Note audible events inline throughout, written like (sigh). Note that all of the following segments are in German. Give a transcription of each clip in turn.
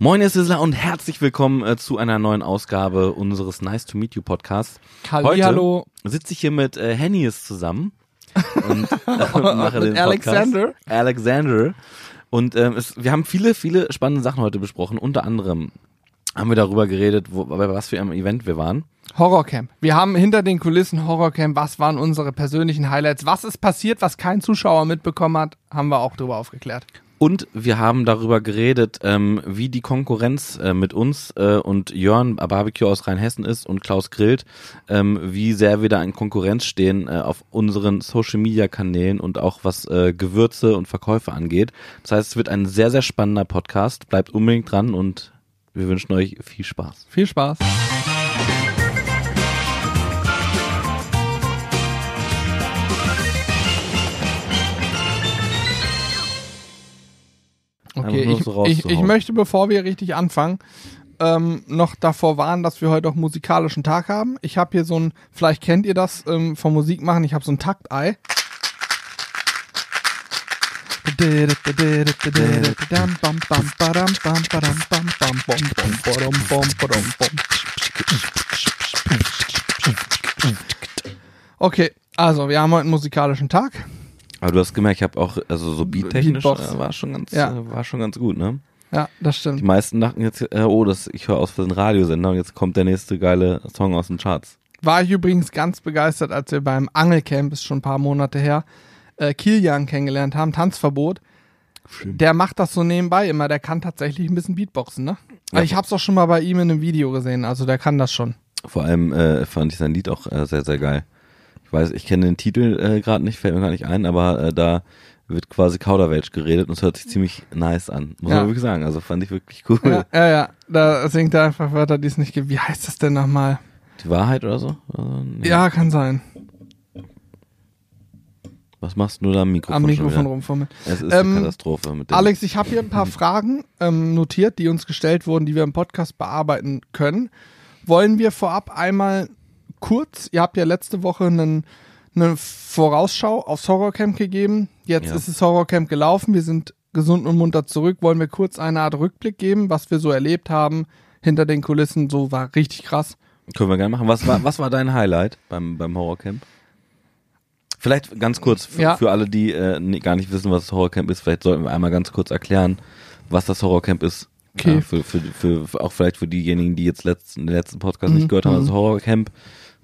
Moin, ihr Sizzler und herzlich willkommen äh, zu einer neuen Ausgabe unseres Nice to Meet You Podcasts. Hallihallo. Heute sitze ich hier mit äh, Hennies zusammen und (laughs) äh, mache den Podcast. Alexander. Alexander. Und ähm, es, wir haben viele, viele spannende Sachen heute besprochen. Unter anderem haben wir darüber geredet, wo, bei was für einem Event wir waren. Horrorcamp. Wir haben hinter den Kulissen Horrorcamp. Was waren unsere persönlichen Highlights? Was ist passiert, was kein Zuschauer mitbekommen hat? Haben wir auch darüber aufgeklärt. Und wir haben darüber geredet, ähm, wie die Konkurrenz äh, mit uns äh, und Jörn Barbecue aus Rheinhessen ist und Klaus Grillt, ähm, wie sehr wir da in Konkurrenz stehen äh, auf unseren Social Media Kanälen und auch was äh, Gewürze und Verkäufe angeht. Das heißt, es wird ein sehr, sehr spannender Podcast. Bleibt unbedingt dran und wir wünschen euch viel Spaß. Viel Spaß. Okay, ich, so ich, ich möchte, bevor wir richtig anfangen, ähm, noch davor warnen, dass wir heute auch musikalischen Tag haben. Ich habe hier so ein, vielleicht kennt ihr das ähm, vom Musikmachen, ich habe so ein Taktei. Okay, also wir haben heute einen musikalischen Tag. Aber du hast gemerkt, ich habe auch, also so beattechnisch Beatbox. äh, war schon ganz, Ja. äh, war schon ganz gut, ne? Ja, das Die stimmt. meisten dachten jetzt, äh, oh, das, ich höre aus für den Radiosender und jetzt kommt der nächste geile Song aus den Charts. War ich übrigens ganz begeistert, als wir beim Angelcamp, ist schon ein paar Monate her, äh, Kilian kennengelernt haben, Tanzverbot. Der macht das so nebenbei immer, der kann tatsächlich ein bisschen Beatboxen, ne? Ja. Ich hab's auch schon mal bei ihm in einem Video gesehen, also der kann das schon. Vor allem äh, fand ich sein Lied auch äh, sehr, sehr geil. Ich weiß, ich kenne den Titel äh, gerade nicht, fällt mir gar nicht ein, aber äh, da wird quasi Kauderwelsch geredet und es hört sich ziemlich nice an. Muss Ja. man wirklich sagen. Also fand ich wirklich cool. Ja, ja, ja, da singt er einfach Wörter, die es nicht gibt. Wie heißt das denn nochmal? Die Wahrheit oder so? Also, nee. Ja, kann sein. Was machst du da am Mikrofon? Am Mikrofon rumfummeln. Es ist Ähm, eine Katastrophe mit dem. Alex, ich habe hier ein paar (laughs) Fragen ähm, notiert, die uns gestellt wurden, die wir im Podcast bearbeiten können. Wollen wir vorab einmal kurz, ihr habt ja letzte Woche einen, eine Vorausschau aufs Horrorcamp gegeben. Jetzt Ja. ist das Horrorcamp gelaufen, wir sind gesund und munter zurück. Wollen wir kurz eine Art Rückblick geben, was wir so erlebt haben hinter den Kulissen? So war richtig krass. Können wir gerne machen. Was war, (laughs) was war dein Highlight beim, beim Horrorcamp? Vielleicht ganz kurz, für, Ja. für alle, die äh, gar nicht wissen, was das Horrorcamp ist, vielleicht sollten wir einmal ganz kurz erklären, was das Horrorcamp ist. Okay. Ja, für, für, für, für, auch vielleicht für diejenigen, die jetzt letzten, den letzten Podcast Mhm, nicht gehört haben. mhm. Das Horrorcamp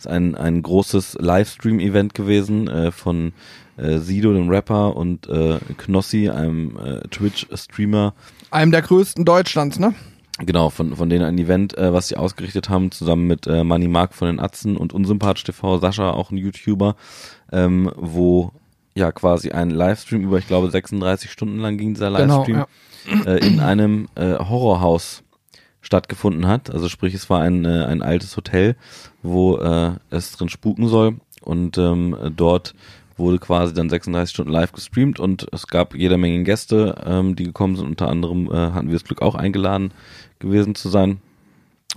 ist ein, ein großes Livestream-Event gewesen äh, von äh, Sido, dem Rapper, und äh, Knossi, einem äh, Twitch-Streamer, Einem der größten Deutschlands, ne? Genau, von, von denen ein Event, äh, was sie ausgerichtet haben, zusammen mit äh, Money Mark von den Atzen und Unsympath TV, Sascha, auch ein YouTuber, ähm, wo ja quasi ein Livestream über, ich glaube, 36 Stunden lang ging dieser Genau, Livestream, ja. äh, in einem äh, Horrorhaus stattgefunden hat. Also sprich, es war ein, äh, ein altes Hotel, wo äh, es drin spuken soll und ähm, dort wurde quasi dann 36 Stunden live gestreamt und es gab jede Menge Gäste, ähm, die gekommen sind. Unter anderem äh, hatten wir das Glück auch eingeladen gewesen zu sein.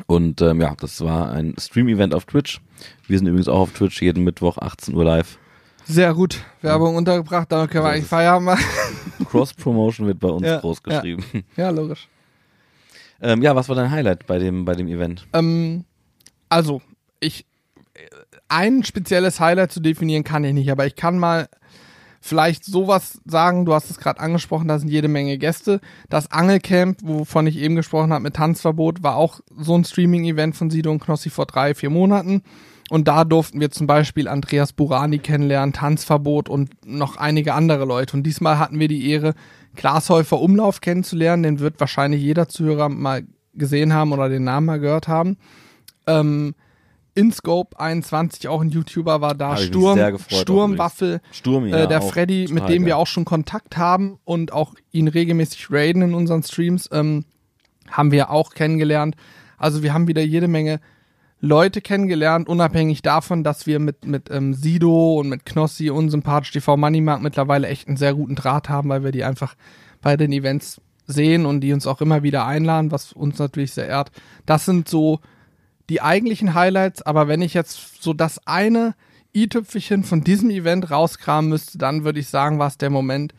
Und ähm, ja, das war ein Stream-Event auf Twitch. Wir sind übrigens auch auf Twitch jeden Mittwoch 18 Uhr live. Sehr gut. Werbung untergebracht, damit können wir eigentlich. Feierabend machen. Cross-Promotion wird bei uns Ja, groß ja. geschrieben. Ja, logisch. Ähm, ja, was war dein Highlight bei dem, bei dem Event? Ähm, also, ich ein spezielles Highlight zu definieren kann ich nicht, aber ich kann mal vielleicht sowas sagen, du hast es gerade angesprochen, da sind jede Menge Gäste. Das Angelcamp, wovon ich eben gesprochen habe mit Tanzverbot, war auch so ein Streaming-Event von Sido und Knossi vor drei, vier Monaten. Und da durften wir zum Beispiel Andreas Burani kennenlernen, Tanzverbot und noch einige andere Leute. Und diesmal hatten wir die Ehre, Klaas Häufer Umlauf kennenzulernen. Den wird wahrscheinlich jeder Zuhörer mal gesehen haben oder den Namen mal gehört haben. Ähm, InScope 21, auch ein YouTuber, war da. Hab Sturm, gefreut, Sturmwaffel, Sturm, ja, äh, der Freddy, mit dem wir geil. auch schon Kontakt haben und auch ihn regelmäßig raiden in unseren Streams, ähm, haben wir auch kennengelernt. Also wir haben wieder jede Menge Leute kennengelernt, unabhängig davon, dass wir mit, mit ähm, Sido und mit Knossi, unsympathisch TV Moneymark mittlerweile echt einen sehr guten Draht haben, weil wir die einfach bei den Events sehen und die uns auch immer wieder einladen, was uns natürlich sehr ehrt. Das sind so die eigentlichen Highlights, aber wenn ich jetzt so das eine i-Tüpfelchen von diesem Event rauskramen müsste, dann würde ich sagen, war es der Moment,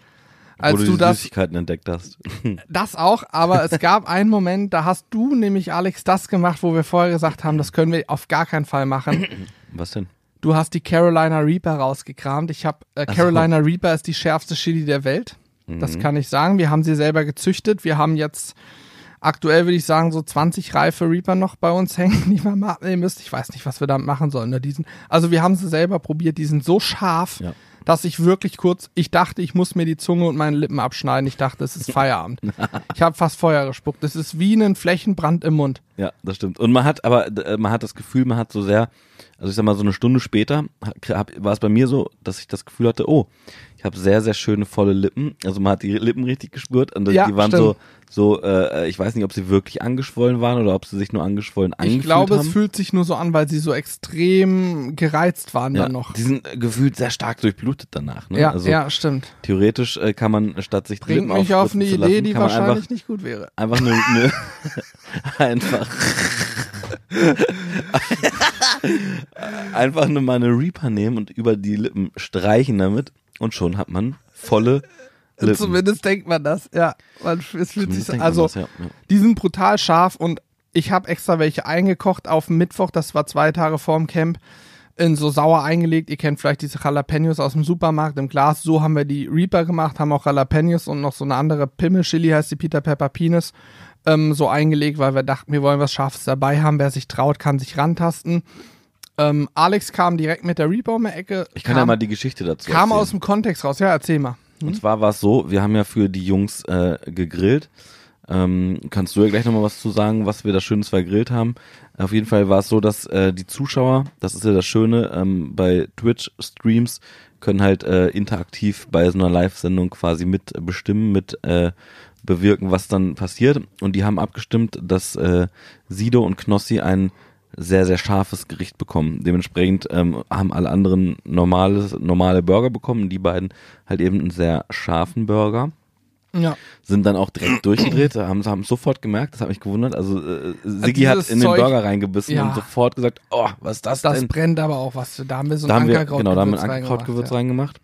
als Wo du die das, Süßigkeiten entdeckt hast. (laughs) das auch, aber es gab einen Moment, da hast du nämlich Alex das gemacht, wo wir vorher gesagt haben, das können wir auf gar keinen Fall machen. Was denn? Du hast die Carolina Reaper rausgekramt. Ich habe äh, Ach so. Carolina Reaper ist die schärfste Chili der Welt. Das Mhm. kann ich sagen. Wir haben sie selber gezüchtet. Wir haben jetzt aktuell würde ich sagen so 20 reife Reaper noch bei uns hängen, die man mal abnehmen müsste. Ich weiß nicht, was wir damit machen sollen. Ne? Die sind, also wir haben sie selber probiert. Die sind so scharf, Ja. Dass ich wirklich kurz, ich dachte, ich muss mir die Zunge und meine Lippen abschneiden. Ich dachte, es ist Feierabend. (laughs) ich habe fast Feuer gespuckt. Das ist wie ein Flächenbrand im Mund. Ja, das stimmt. Und man hat aber, äh, man hat das Gefühl, man hat so sehr, also ich sag mal, so eine Stunde später war es bei mir so, dass ich das Gefühl hatte, oh, ich habe sehr, sehr schöne volle Lippen. Also man hat die Lippen richtig gespürt und Ja, die waren stimmt. so, so, äh, ich weiß nicht, ob sie wirklich angeschwollen waren oder ob sie sich nur angeschwollen angefühlt Ich glaube, haben. es fühlt sich nur so an, weil sie so extrem gereizt waren ja, dann noch. Die sind äh, gefühlt sehr stark durchblutet danach. Ne? Ja, also ja, stimmt. theoretisch äh, kann man statt sich Bringt mich auf eine Idee, lassen, die wahrscheinlich einfach, nicht gut wäre. einfach eine, eine (laughs) einfach (laughs) einfach nur mal eine Reaper nehmen und über die Lippen streichen damit und schon hat man volle Lippen. Zumindest denkt man das, ja. Man, es fühlt sich also das, ja, ja. die sind brutal scharf und ich habe extra welche eingekocht auf Mittwoch, das war zwei Tage vorm Camp, in so sauer eingelegt. Ihr kennt vielleicht diese Jalapenos aus dem Supermarkt im Glas. So haben wir die Reaper gemacht, haben auch Jalapenos und noch so eine andere Pimmel-Chili, heißt die Peter Pepper Penis, ähm, so eingelegt, weil wir dachten, wir wollen was Scharfes dabei haben. Wer sich traut, kann sich rantasten. Ähm, Alex kam direkt mit der Reaper um die Ecke. Ich kann kam, ja mal die Geschichte dazu kam erzählen. aus dem Kontext raus. Ja, erzähl mal. Und zwar war es so, wir haben ja für die Jungs äh, gegrillt. Ähm, kannst du ja gleich nochmal was zu sagen, was wir da Schönes vergrillt haben. Auf jeden Fall war es so, dass äh, die Zuschauer, das ist ja das Schöne, ähm, bei Twitch-Streams können halt äh, interaktiv bei so einer Live-Sendung quasi mitbestimmen, mit äh, bewirken, was dann passiert. Und die haben abgestimmt, dass äh, Sido und Knossi ein sehr, sehr scharfes Gericht bekommen. Dementsprechend ähm, haben alle anderen normales, normale Burger bekommen, die beiden halt eben einen sehr scharfen Burger. Ja. Sind dann auch direkt durchgedreht, haben haben sofort gemerkt, das hat mich gewundert. Also äh, Siggi dieses hat in den Zeug- Burger reingebissen Ja. und sofort gesagt, oh, was ist das, Das denn? brennt aber auch was. Da haben wir so ein da haben wir, Ankerkrautgewürz genau, da haben wir ein reingemacht, Ankerkrautgewürz ja. reingemacht.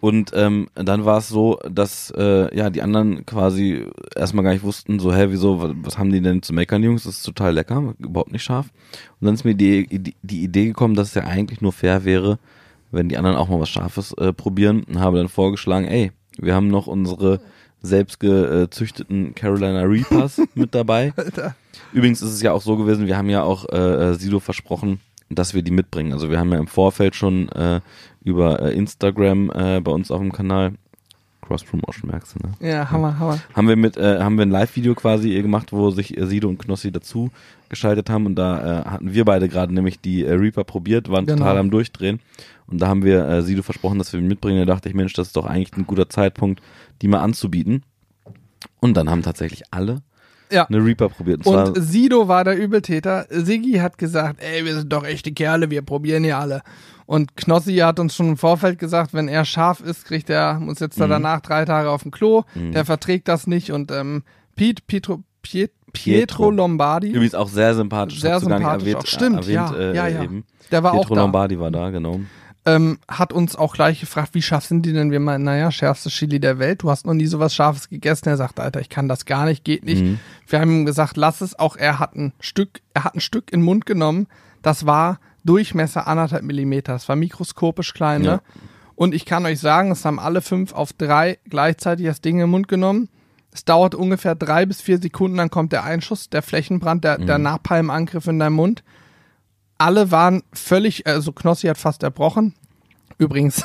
Und ähm, dann war es so, dass äh, ja die anderen quasi erstmal gar nicht wussten, so, hä, wieso, was, was haben die denn zu meckern, Jungs? Das ist total lecker, überhaupt nicht scharf. Und dann ist mir die, die, die Idee gekommen, dass es ja eigentlich nur fair wäre, wenn die anderen auch mal was Scharfes äh, probieren. Und habe dann vorgeschlagen, ey, wir haben noch unsere selbst gezüchteten Carolina Reapers (laughs) mit dabei. Übrigens ist es ja auch so gewesen, wir haben ja auch äh, äh, Sido versprochen, dass wir die mitbringen. Also wir haben ja im Vorfeld schon äh, über äh, Instagram äh, bei uns auf dem Kanal Cross Promotion merkst du, ne? Ja, Hammer, Hammer. Haben wir mit äh, haben wir ein Live-Video quasi äh, gemacht, wo sich äh, Sido und Knossi dazu geschaltet haben und da äh, hatten wir beide gerade nämlich die äh, Reaper probiert, waren Genau. total am Durchdrehen und da haben wir äh, Sido versprochen, dass wir ihn mitbringen. Da dachte ich, Mensch, das ist doch eigentlich ein guter Zeitpunkt, die mal anzubieten. Und dann haben tatsächlich alle Ja. eine Reaper probiert. Und, Und Sido war der Übeltäter. Siggi hat gesagt, ey, wir sind doch echte Kerle, wir probieren hier alle. Und Knossi hat uns schon im Vorfeld gesagt, wenn er scharf ist, kriegt er, muss jetzt Mhm. da danach drei Tage auf dem Klo. Der verträgt das nicht. Und ähm, Pete, Pietro, Piet, Pietro Pietro. Lombardi, Übrigens auch sehr sympathisch. Sehr sympathisch erwähnt, auch. Stimmt, erwähnt, ja, äh, ja, ja. Der war Pietro auch da. Lombardi war da, genau. Ähm, hat uns auch gleich gefragt, wie scharf sind die denn? Wir meinen, naja, schärfste Chili der Welt. Du hast noch nie sowas Scharfes gegessen. Er sagt, Alter, ich kann das gar nicht, geht nicht. Mhm. Wir haben ihm gesagt, lass es. Auch er hat ein Stück, er hat ein Stück in den Mund genommen. Das war Durchmesser anderthalb Millimeter. Das war mikroskopisch klein, Ja. ne? Und ich kann euch sagen, es haben alle fünf auf drei gleichzeitig das Ding in den Mund genommen. Es dauert ungefähr drei bis vier Sekunden, dann kommt der Einschuss, der Flächenbrand, der, Mhm. der Napalmangriff in deinem Mund. Alle waren völlig, also Knossi hat fast erbrochen. Übrigens,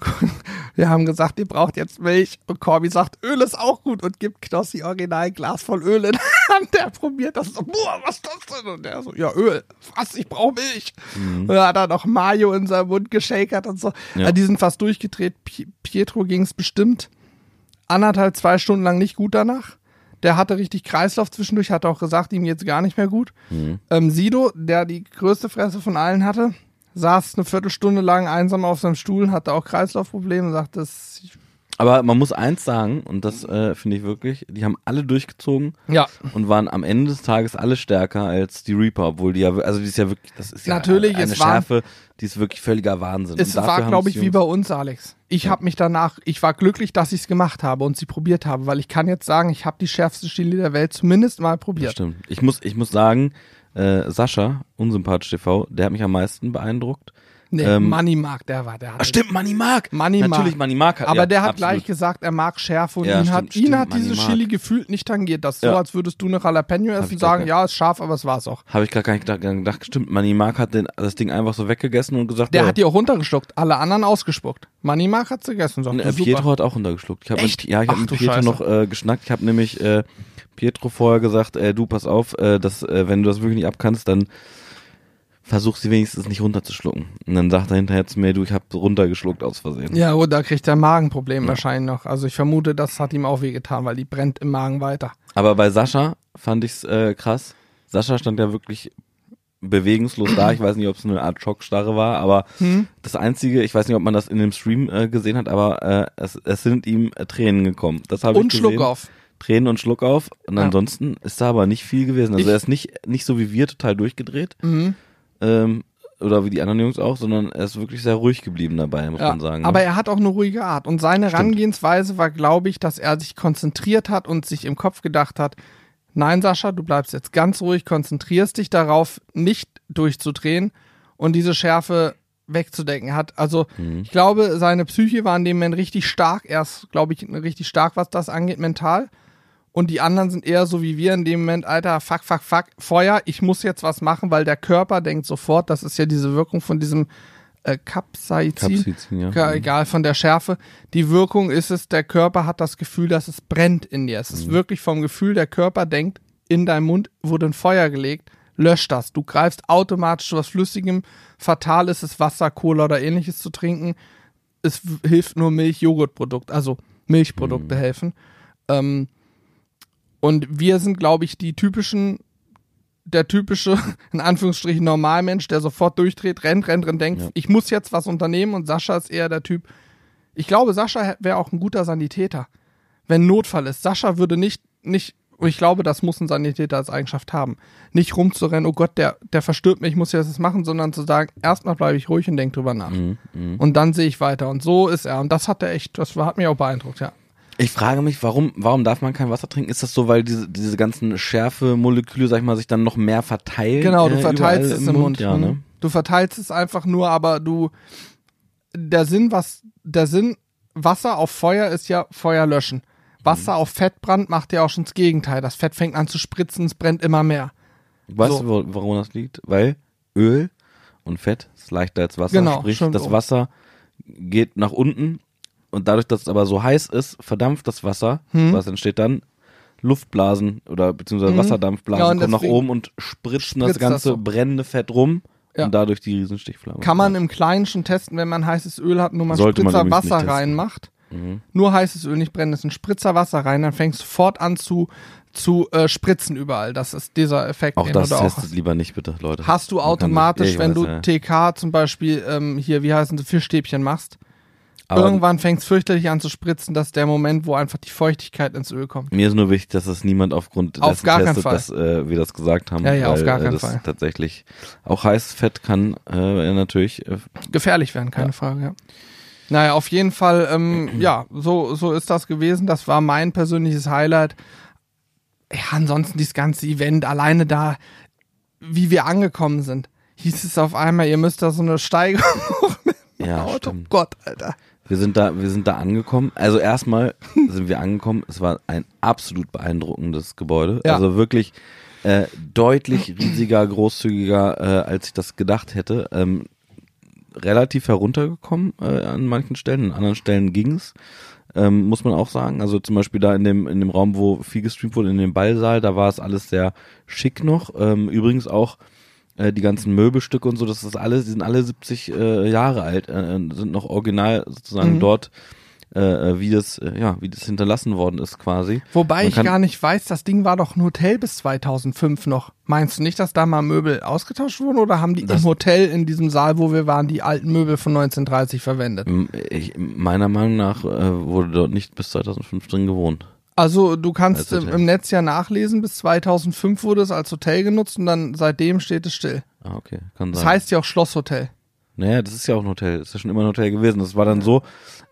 (laughs) wir haben gesagt, ihr braucht jetzt Milch. Und Corby sagt, Öl ist auch gut und gibt Knossi original ein Glas voll Öl in die Hand. Der probiert das so, boah, was ist das denn? Und der so, ja, Öl, was, ich brauche Milch. Und dann hat er noch Mayo in seinem Mund geschakert und so. Ja. Die sind fast durchgedreht. Pi- Pietro ging es bestimmt anderthalb, zwei Stunden lang nicht gut danach. Der hatte richtig Kreislauf zwischendurch, hat auch gesagt, ihm geht's gar nicht mehr gut. Ähm, Sido, der die größte Fresse von allen hatte, saß eine Viertelstunde lang einsam auf seinem Stuhl, hatte auch Kreislaufprobleme, sagte, das, Aber man muss eins sagen, und das äh, finde ich wirklich, die haben alle durchgezogen Ja. und waren am Ende des Tages alle stärker als die Reaper, obwohl die ja, also die ist ja wirklich, das ist ja Natürlich, eine es war- Schärfe, die ist wirklich völliger Wahnsinn. Es war, glaube ich, wie bei uns, Alex. Ich habe mich danach, ich war glücklich, dass ich es gemacht habe und sie probiert habe, weil ich kann jetzt sagen, ich habe die schärfste Chili der Welt zumindest mal Das probiert. stimmt. Ich muss, ich muss sagen, äh, Sascha, unsympathisch TV, der hat mich am meisten beeindruckt. Nee, Ähm, Money Mark, der war, der Ah, stimmt, Money Mark. Money Mark. Natürlich, Money Mark hat Aber ja, der hat absolut. gleich gesagt, er mag Schärfe und Ja, ihn, hat, stimmt, ihn stimmt, hat Money diese Mark. Chili gefühlt nicht tangiert. Das ist so, Ja. als würdest du eine Jalapeno essen und sagen, ja, ist scharf, aber es war's auch. Habe ich gerade gar nicht gedacht. Stimmt, Money Mark hat den, das Ding einfach so weggegessen und gesagt, Der ja, hat die auch runtergeschluckt, alle anderen ausgespuckt. Money Mark hat sie gegessen. Sagt, super. Pietro hat auch runtergeschluckt. Ich hab Echt? Mit, ja, ich habe Ach, mit Pietro Scheiße. noch äh, geschnackt. Ich habe nämlich äh, Pietro vorher gesagt, äh, du pass auf, äh, dass, äh, wenn du das wirklich nicht abkannst, dann versuch sie wenigstens nicht runterzuschlucken. Und dann sagt er hinterher zu mir, du, ich habe runtergeschluckt aus Versehen. Ja, da kriegt er ein Magenproblem wahrscheinlich noch. Also ich vermute, das hat ihm auch wehgetan, weil die brennt im Magen weiter. Aber bei Sascha fand ich's äh, krass. Sascha stand ja wirklich bewegungslos da. Ich weiß nicht, ob es eine Art Schockstarre war, aber Hm? das Einzige, ich weiß nicht, ob man das in dem Stream äh, gesehen hat, aber äh, es, es sind ihm äh, Tränen gekommen. Das habe ich Und gesehen. Schluck auf. Tränen und Schluck auf. Und Ja. ansonsten ist da aber nicht viel gewesen. Also Ich- er ist nicht, nicht so wie wir total durchgedreht. Mhm. Ähm, oder wie die anderen Jungs auch, sondern er ist wirklich sehr ruhig geblieben dabei, muss Ja, man sagen. ne? aber er hat auch eine ruhige Art. Und seine Stimmt. Herangehensweise war, glaube ich, dass er sich konzentriert hat und sich im Kopf gedacht hat, nein, Sascha, du bleibst jetzt ganz ruhig, konzentrierst dich darauf, nicht durchzudrehen und diese Schärfe wegzudecken Er hat. Also Mhm. ich glaube, seine Psyche war in dem Moment richtig stark. Er ist, glaube ich, richtig stark, was das angeht, mental. Und die anderen sind eher so wie wir in dem Moment, Alter, fuck, fuck, fuck, Feuer, ich muss jetzt was machen, weil der Körper denkt sofort, das ist ja diese Wirkung von diesem äh, Capsaicin. Capsaicin, ja. Ka- Egal von der Schärfe. Die Wirkung ist es, der Körper hat das Gefühl, dass es brennt in dir. Es ist wirklich vom Gefühl, der Körper denkt, in deinem Mund wurde ein Feuer gelegt, löscht das. Du greifst automatisch zu was Flüssigem. Fatal ist es, Wasser, Cola oder ähnliches zu trinken. Es hilft nur Milch, Joghurtprodukt, also Milchprodukte helfen. Ähm, und wir sind, glaube ich, die typischen, der typische, (laughs) in Anführungsstrichen, Normalmensch, der sofort durchdreht, rennt, rennt, rennt, denkt, Ja. ich muss jetzt was unternehmen. Und Sascha ist eher der Typ, ich glaube, Sascha wäre auch ein guter Sanitäter, wenn Notfall ist. Sascha würde nicht, nicht, und ich glaube, das muss ein Sanitäter als Eigenschaft haben, nicht rumzurennen, oh Gott, der, der verstirbt mich, ich muss jetzt was machen, sondern zu sagen, erstmal bleibe ich ruhig und denke drüber nach. Mhm, mhm. Und dann sehe ich weiter. Und so ist er. Und das hat er echt, das hat mich auch beeindruckt, ja. Ich frage mich, warum, warum darf man kein Wasser trinken? Ist das so, weil diese, diese ganzen Schärfe-Moleküle, sag ich mal, sich dann noch mehr verteilen? Genau, du äh, verteilst es im Mund. Ja, mhm. ne? Du verteilst es einfach nur, aber du. Der Sinn, was. Der Sinn, Wasser auf Feuer ist ja Feuer löschen. Wasser Mhm. auf Fettbrand macht ja auch schon das Gegenteil. Das Fett fängt an zu spritzen, es brennt immer mehr. Weißt So. du, warum das liegt? Weil Öl und Fett ist leichter als Wasser. Genau, Sprich, das. Wasser geht nach unten und dadurch, dass es aber so heiß ist, verdampft das Wasser. Hm. Was entsteht dann? Luftblasen oder beziehungsweise Mhm. Wasserdampfblasen Ja, kommen nach oben und spritzen das spritzt das ganze so. brennende Fett rum Ja. und dadurch die Riesenstichflamme. Kann man im Kleinen schon testen, wenn man heißes Öl hat, nur mal Sollte man Spritzer Wasser reinmacht. Mhm. Nur heißes Öl nicht brennen, ist ein Spritzer Wasser rein, dann fängst du sofort an zu, zu äh, spritzen überall. Das ist dieser Effekt, Auch das auch testet hast. lieber nicht, bitte, Leute. Hast du Man automatisch, sich- ja, wenn ich du weiß, TK zum Beispiel ähm, hier, wie heißen sie, Fischstäbchen machst, Aber irgendwann fängt es fürchterlich an zu spritzen. Das ist der Moment, wo einfach die Feuchtigkeit ins Öl kommt. Mir ist nur wichtig, dass das niemand aufgrund Auf dessen gar testet, Fall. dass äh, wir das gesagt haben. Ja, ja, auf weil, gar äh, keinen das Fall. Tatsächlich auch heißes Fett kann äh, natürlich äh, Gefährlich werden, keine Frage, ja. Naja, auf jeden Fall, ähm, (clears throat) ja, so, so ist das gewesen. Das war mein persönliches Highlight. Ja, ansonsten dieses ganze Event, alleine da, wie wir angekommen sind, hieß es auf einmal, ihr müsst da so eine Steigerung hoch mit dem Ja, Auto. stimmt. Gott, Alter. Wir sind da, wir sind da angekommen. Also erstmal (laughs) sind wir angekommen. Es war ein absolut beeindruckendes Gebäude. Ja. Also wirklich äh, deutlich riesiger, großzügiger, äh, als ich das gedacht hätte. Ähm, relativ heruntergekommen äh, an manchen Stellen, an anderen Stellen ging's. Ähm, muss man auch sagen. Also zum Beispiel da in dem, in dem Raum, wo viel gestreamt wurde, in dem Ballsaal, da war es alles sehr schick noch. Ähm, übrigens auch äh, die ganzen Möbelstücke und so, das ist alles, die sind alle 70 äh, Jahre alt, äh, sind noch original sozusagen Mhm. dort äh, wie das, äh, ja, wie das hinterlassen worden ist quasi. Wobei ich gar nicht weiß, das Ding war doch ein Hotel bis 2005 noch. Meinst du nicht, dass da mal Möbel ausgetauscht wurden oder haben die im Hotel in diesem Saal, wo wir waren, die alten Möbel von 1930 verwendet? Ich, meiner Meinung nach äh, wurde dort nicht bis 2005 drin gewohnt. Also du kannst Als im, im Netz ja nachlesen, bis 2005 wurde es als Hotel genutzt und dann seitdem steht es still. Ah, okay, kann Das sein. heißt ja auch Schlosshotel. Naja, das ist ja auch ein Hotel. Das ist ja schon immer ein Hotel gewesen. Das war dann so,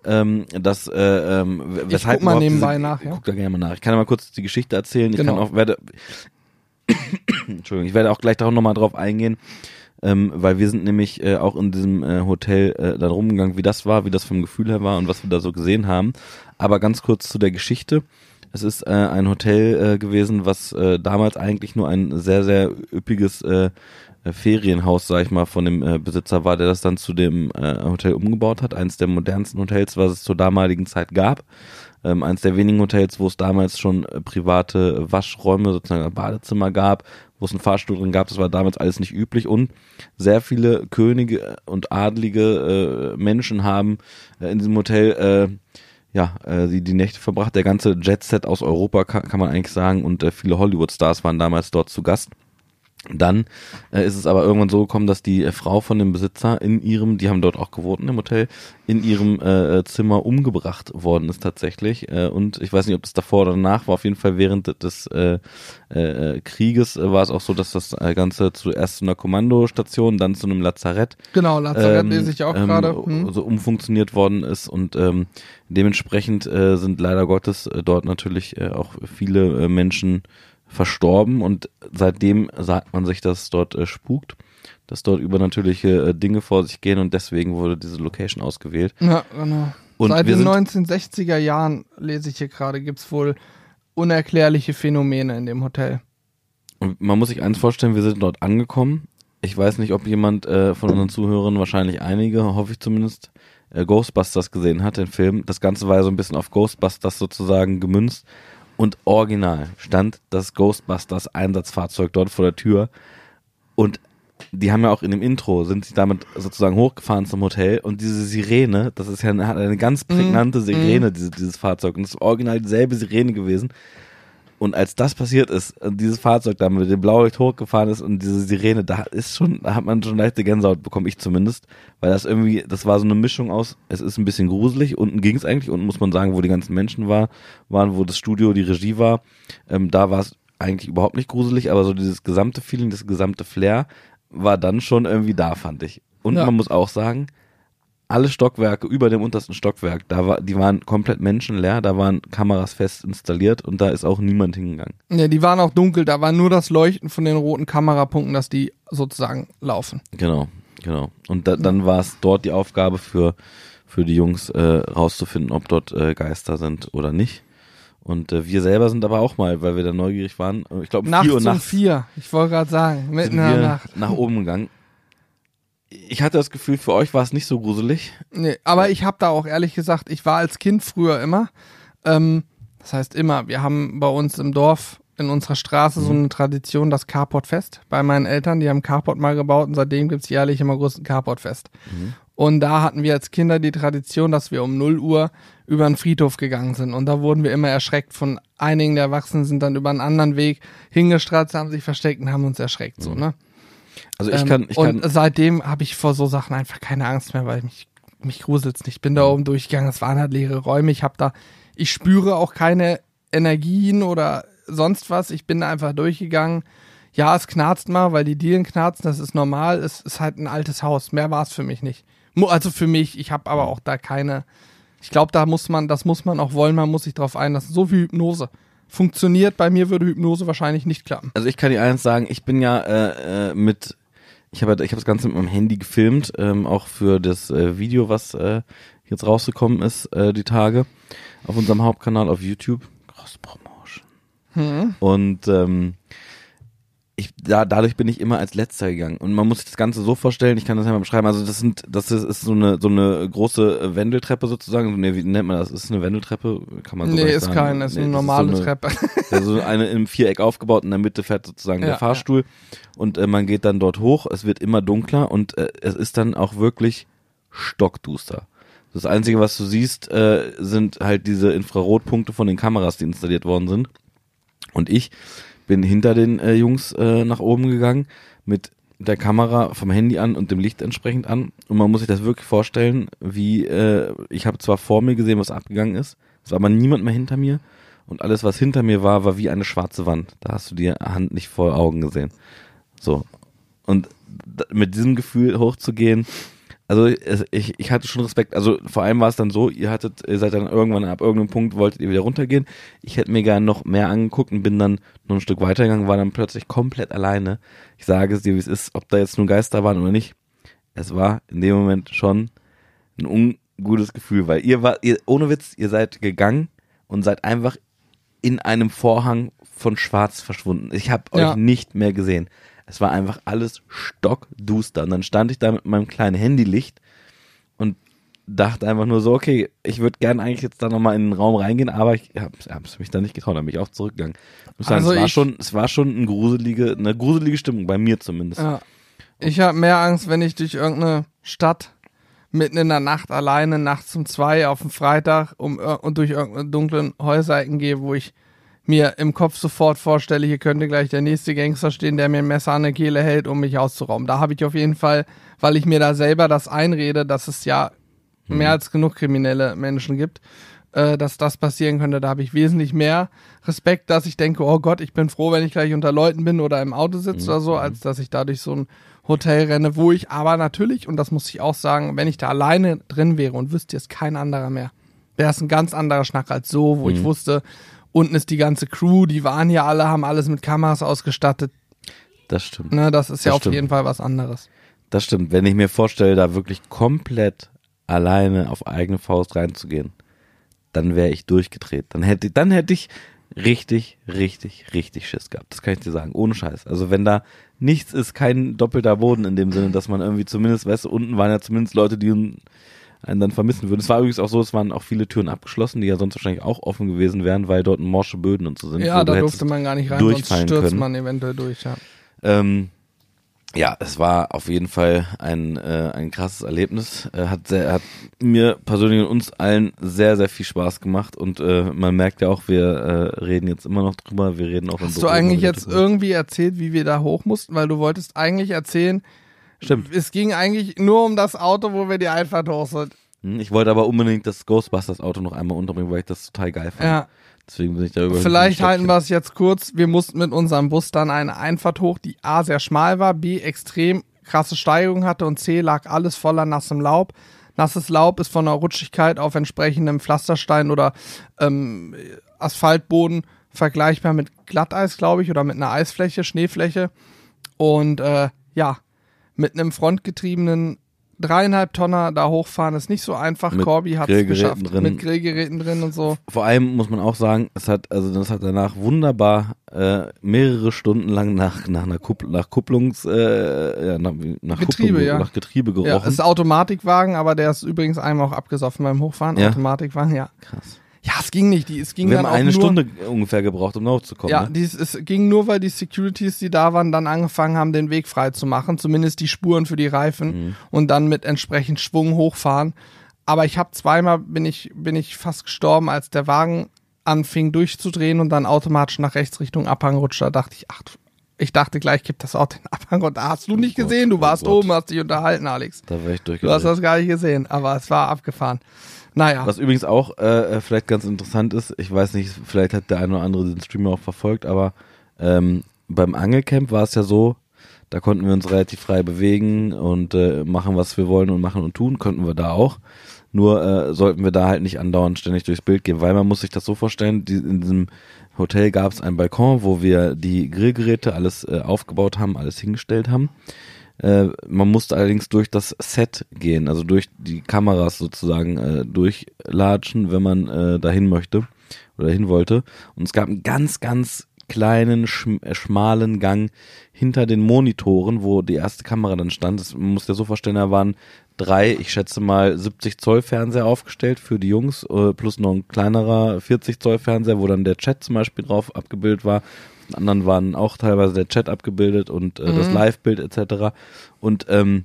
ähm, dass, äh, ähm, Ich guck mal nebenbei diese, nach, ja. Guck da gerne mal nach. Ich kann ja mal kurz die Geschichte erzählen. Ich Genau. kann auch, werde, (coughs) Entschuldigung, ich werde auch gleich darauf nochmal drauf eingehen, ähm, weil wir sind nämlich äh, auch in diesem äh, Hotel äh, dann rumgegangen, wie das war, wie das vom Gefühl her war und was wir da so gesehen haben. Aber ganz kurz zu der Geschichte. Es ist äh, ein Hotel äh, gewesen, was äh, damals eigentlich nur ein sehr, sehr üppiges äh, äh, Ferienhaus, sag ich mal, von dem äh, Besitzer war, der das dann zu dem äh, Hotel umgebaut hat. Eines der modernsten Hotels, was es zur damaligen Zeit gab. Ähm, eines der wenigen Hotels, wo es damals schon äh, private Waschräume, sozusagen Badezimmer gab, wo es einen Fahrstuhl drin gab. Das war damals alles nicht üblich und sehr viele Könige und adlige äh, Menschen haben in diesem Hotel äh, ja, äh, die, die Nächte verbracht. Der ganze Jet-Set aus Europa kann, kann man eigentlich sagen und äh, viele Hollywood-Stars waren damals dort zu Gast. Dann äh, ist es aber irgendwann so gekommen, dass die äh, Frau von dem Besitzer in ihrem, die haben dort auch gewohnt im Hotel, in ihrem äh, Zimmer umgebracht worden ist tatsächlich. Äh, und ich weiß nicht, ob es davor oder danach war. Auf jeden Fall während des äh, äh, Krieges äh, war es auch so, dass das äh, Ganze zuerst zu einer Kommandostation, dann zu einem Lazarett Genau, Lazarett ähm, lese ich auch ähm, gerade. Hm. so umfunktioniert worden ist und ähm, dementsprechend äh, sind leider Gottes äh, dort natürlich äh, auch viele äh, Menschen verstorben und seitdem sagt man sich, dass dort äh, spukt, dass dort übernatürliche äh, Dinge vor sich gehen und deswegen wurde diese Location ausgewählt. Ja, genau. Und Seit den sind- 1960er Jahren, lese ich hier gerade, gibt's wohl unerklärliche Phänomene in dem Hotel. Und man muss sich eins vorstellen, wir sind dort angekommen. Ich weiß nicht, ob jemand äh, von unseren Zuhörern, wahrscheinlich einige, hoffe ich zumindest, äh, Ghostbusters gesehen hat, den Film. Das Ganze war ja so ein bisschen auf Ghostbusters sozusagen gemünzt. Und original stand das Ghostbusters Einsatzfahrzeug dort vor der Tür. Und die haben ja auch in dem Intro, sind sie damit sozusagen hochgefahren zum Hotel. Und diese Sirene, das ist ja eine, eine ganz prägnante Sirene, diese, dieses Fahrzeug. Und das ist original dieselbe Sirene gewesen. Und als das passiert ist, und dieses Fahrzeug da mit dem Blaulicht hochgefahren ist und diese Sirene, da ist schon, da hat man schon leichte Gänsehaut bekommen, ich zumindest, weil das irgendwie, das war so eine Mischung aus, es ist ein bisschen gruselig, unten ging es eigentlich, unten muss man sagen, wo die ganzen Menschen war, waren, wo das Studio, die Regie war, ähm, da war es eigentlich überhaupt nicht gruselig, aber so dieses gesamte Feeling, das gesamte Flair war dann schon irgendwie da, fand ich. Und Ja. man muss auch sagen, alle Stockwerke über dem untersten Stockwerk, da war, die waren komplett menschenleer, da waren Kameras fest installiert und da ist auch niemand hingegangen. Ja, die waren auch dunkel, da war nur das Leuchten von den roten Kamerapunkten, dass die sozusagen laufen. Genau, genau. Und da, dann war es dort die Aufgabe für, für die Jungs äh, rauszufinden, ob dort äh, Geister sind oder nicht. Und äh, wir selber sind aber auch mal, weil wir da neugierig waren, ich glaube um Nachts vier Uhr um nachts vier. Ich wollte gerade sagen, mitten in der Nacht. nach oben gegangen. Ich hatte das Gefühl, für euch war es nicht so gruselig. Nee, aber ich habe da auch ehrlich gesagt, ich war als Kind früher immer, ähm, das heißt immer, wir haben bei uns im Dorf in unserer Straße so eine Tradition, das Carportfest bei meinen Eltern, die haben Carport mal gebaut und seitdem gibt's jährlich im August ein Carportfest. Und da hatten wir als Kinder die Tradition, dass wir um 0 Uhr über einen Friedhof gegangen sind. Und da wurden wir immer erschreckt von einigen der Erwachsenen, sind dann über einen anderen Weg hingestratzt, haben sich versteckt und haben uns erschreckt. So, ne? Also ich Ähm, kann, ich und kann, seitdem habe ich vor so Sachen einfach keine Angst mehr, weil mich, mich gruselt's nicht. Ich bin da oben durchgegangen, es waren halt leere Räume. Ich habe da, ich spüre auch keine Energien oder sonst was. Ich bin da einfach durchgegangen. Ja, es knarzt mal, weil die Dielen knarzen, das ist normal. Es ist halt ein altes Haus. Mehr war es für mich nicht. Also für mich, ich habe aber auch da keine. Ich glaube, da muss man, das muss man auch wollen, man muss sich drauf einlassen. So wie Hypnose. Funktioniert, bei mir würde Hypnose wahrscheinlich nicht klappen. also ich kann dir eins sagen, ich bin ja äh, äh, mit, ich habe ich hab das Ganze mit meinem Handy gefilmt, ähm, auch für das äh, Video, was äh, jetzt rausgekommen ist, äh, die Tage, auf unserem Hauptkanal auf YouTube. Cross Promotion. Hm. Und ähm, ich, da, dadurch bin ich immer als letzter gegangen. Und man muss sich das Ganze so vorstellen, ich kann das ja mal beschreiben, also das sind, das ist, ist so eine so eine große äh, Wendeltreppe sozusagen. Nee, wie nennt man das? Ist es eine Wendeltreppe? Kann man so nee, ist sagen. keine, ist Nee, eine normale so eine, Treppe. (laughs) ja, so eine im Viereck aufgebaut, in der Mitte fährt sozusagen Ja, der Fahrstuhl und äh, man geht dann dort hoch, es wird immer dunkler und äh, es ist dann auch wirklich stockduster. Das Einzige, was du siehst, äh, sind halt diese Infrarotpunkte von den Kameras, die installiert worden sind. Und ich bin hinter den äh, Jungs äh, nach oben gegangen mit der Kamera vom Handy an und dem Licht entsprechend an. Und man muss sich das wirklich vorstellen, wie äh, ich habe zwar vor mir gesehen, was abgegangen ist, es war aber niemand mehr hinter mir. Und alles, was hinter mir war, war wie eine schwarze Wand. Da hast du die Hand nicht vor Augen gesehen. So. Und mit diesem Gefühl hochzugehen, also ich, ich hatte schon Respekt. Also vor allem war es dann so, ihr hattet, ihr seid dann irgendwann ab irgendeinem Punkt wolltet ihr wieder runtergehen. Ich hätte mir gerne noch mehr angeguckt und bin dann noch ein Stück weitergegangen, war dann plötzlich komplett alleine. Ich sage es dir, wie es ist, ob da jetzt nur Geister waren oder nicht. Es war in dem Moment schon ein ungutes Gefühl, weil ihr war, ihr, ohne Witz, ihr seid gegangen und seid einfach in einem Vorhang von Schwarz verschwunden. Ich habe ja. euch nicht mehr gesehen. Es war einfach alles stockduster. Und dann stand ich da mit meinem kleinen Handylicht und dachte einfach nur so, okay, ich würde gerne eigentlich jetzt da nochmal in den Raum reingehen, aber ich habe es mich da nicht getraut, dann bin ich auch zurückgegangen. Ich sagen, also es, war schon, es war schon eine gruselige, eine gruselige Stimmung, bei mir zumindest. Ja. Ich habe mehr Angst, wenn ich durch irgendeine Stadt mitten in der Nacht alleine nachts um zwei auf dem Freitag um, und durch irgendeine dunklen Häuserecken gehe, wo ich mir im Kopf sofort vorstelle, hier könnte gleich der nächste Gangster stehen, der mir ein Messer an der Kehle hält, um mich auszurauben. Da habe ich auf jeden Fall, weil ich mir da selber das einrede, dass es ja mhm. mehr als genug kriminelle Menschen gibt, äh, dass das passieren könnte. Da habe ich wesentlich mehr Respekt, dass ich denke, oh Gott, ich bin froh, wenn ich gleich unter Leuten bin oder im Auto sitze mhm. oder so, als dass ich dadurch so ein Hotel renne, wo ich aber natürlich, und das muss ich auch sagen, wenn ich da alleine drin wäre und wüsste jetzt kein anderer mehr, wäre es ein ganz anderer Schnack als so, wo mhm. ich wusste, unten ist die ganze Crew, die waren hier alle, haben alles mit Kameras ausgestattet. Das stimmt. Ne, das ist das ja stimmt. auf jeden Fall was anderes. Das stimmt. Wenn ich mir vorstelle, da wirklich komplett alleine auf eigene Faust reinzugehen, dann wäre ich durchgedreht. Dann hätte, dann hätte ich richtig, richtig, richtig Schiss gehabt. Das kann ich dir sagen. Ohne Scheiß. Also wenn da nichts ist, kein doppelter Boden in dem Sinne, dass man irgendwie zumindest, weißt du, unten waren ja zumindest Leute, die einen dann vermissen würden. Es war übrigens auch so, es waren auch viele Türen abgeschlossen, die ja sonst wahrscheinlich auch offen gewesen wären, weil dort morsche Böden und so sind. Ja, da durfte man gar nicht rein, sonst stürzt können. man eventuell durch, ja. Ähm, ja, es war auf jeden Fall ein, äh, ein krasses Erlebnis. Äh, hat, sehr, hat mir persönlich und uns allen sehr, sehr viel Spaß gemacht und äh, man merkt ja auch, wir äh, reden jetzt immer noch drüber. Wir reden auch Hast du eigentlich jetzt drüber. irgendwie erzählt, wie wir da hoch mussten? Weil du wolltest eigentlich erzählen, Stimmt. Es ging eigentlich nur um das Auto, wo wir die Einfahrt hoch sind. Hm, ich wollte aber unbedingt das Ghostbusters-Auto noch einmal unterbringen, weil ich das total geil fand. Ja. Deswegen bin ich da über. Vielleicht halten wir es jetzt kurz. Wir mussten mit unserem Bus dann eine Einfahrt hoch, die A sehr schmal war, B extrem krasse Steigung hatte und C lag alles voller nassem Laub. Nasses Laub ist von der Rutschigkeit auf entsprechendem Pflasterstein oder ähm, Asphaltboden vergleichbar mit Glatteis, glaube ich, oder mit einer Eisfläche, Schneefläche. Und äh, ja, mit einem frontgetriebenen dreieinhalb Tonner da hochfahren ist nicht so einfach. Mit Corby hat es geschafft drin. mit Grillgeräten drin und so. Vor allem muss man auch sagen, es hat also das hat danach wunderbar äh, mehrere Stunden lang nach nach einer Kuppl nach Kupplungs äh, nach, nach Getriebe, Kupplung, ja. nach Getriebe gerochen. Ja, es ist Automatikwagen, aber der ist übrigens einmal auch abgesoffen beim Hochfahren. Ja? Automatikwagen, ja. Krass. Ja, es ging nicht. Die, es ging Wir dann haben eine nur, Stunde ungefähr gebraucht, um hochzukommen. Ja, ne? dies, es ging nur, weil die Securities, die da waren, dann angefangen haben, den Weg frei zu machen, zumindest die Spuren für die Reifen mhm. und dann mit entsprechend Schwung hochfahren. Aber ich habe zweimal bin ich bin ich fast gestorben, als der Wagen anfing durchzudrehen und dann automatisch nach rechts Richtung Abhang rutschte. Da dachte ich, ach, ich dachte gleich kippt das Auto den Abhang und da hast du nicht oh gesehen. Du warst oh oben, hast dich unterhalten, Alex. Da war ich Du hast das gar nicht gesehen, aber es war abgefahren. Naja. Was übrigens auch äh, vielleicht ganz interessant ist, ich weiß nicht, vielleicht hat der eine oder andere den Streamer auch verfolgt, aber ähm, beim Angelcamp war es ja so, da konnten wir uns relativ frei bewegen und äh, machen, was wir wollen und machen und tun, konnten wir da auch. Nur äh, sollten wir da halt nicht andauernd ständig durchs Bild gehen, weil man muss sich das so vorstellen, die, in diesem Hotel gab es einen Balkon, wo wir die Grillgeräte alles äh, aufgebaut haben, alles hingestellt haben. Äh, man musste allerdings durch das Set gehen, also durch die Kameras sozusagen äh, durchlatschen, wenn man äh, dahin möchte oder hin wollte. Und es gab einen ganz, ganz kleinen, schm äh, schmalen Gang hinter den Monitoren, wo die erste Kamera dann stand. Das, man muss ja so vorstellen, da waren drei, ich schätze mal 70 Zoll Fernseher aufgestellt für die Jungs, äh, plus noch ein kleinerer 40 Zoll Fernseher, wo dann der Chat zum Beispiel drauf abgebildet war anderen waren auch teilweise der Chat abgebildet und äh, mhm. das Live-Bild etc. Und ähm,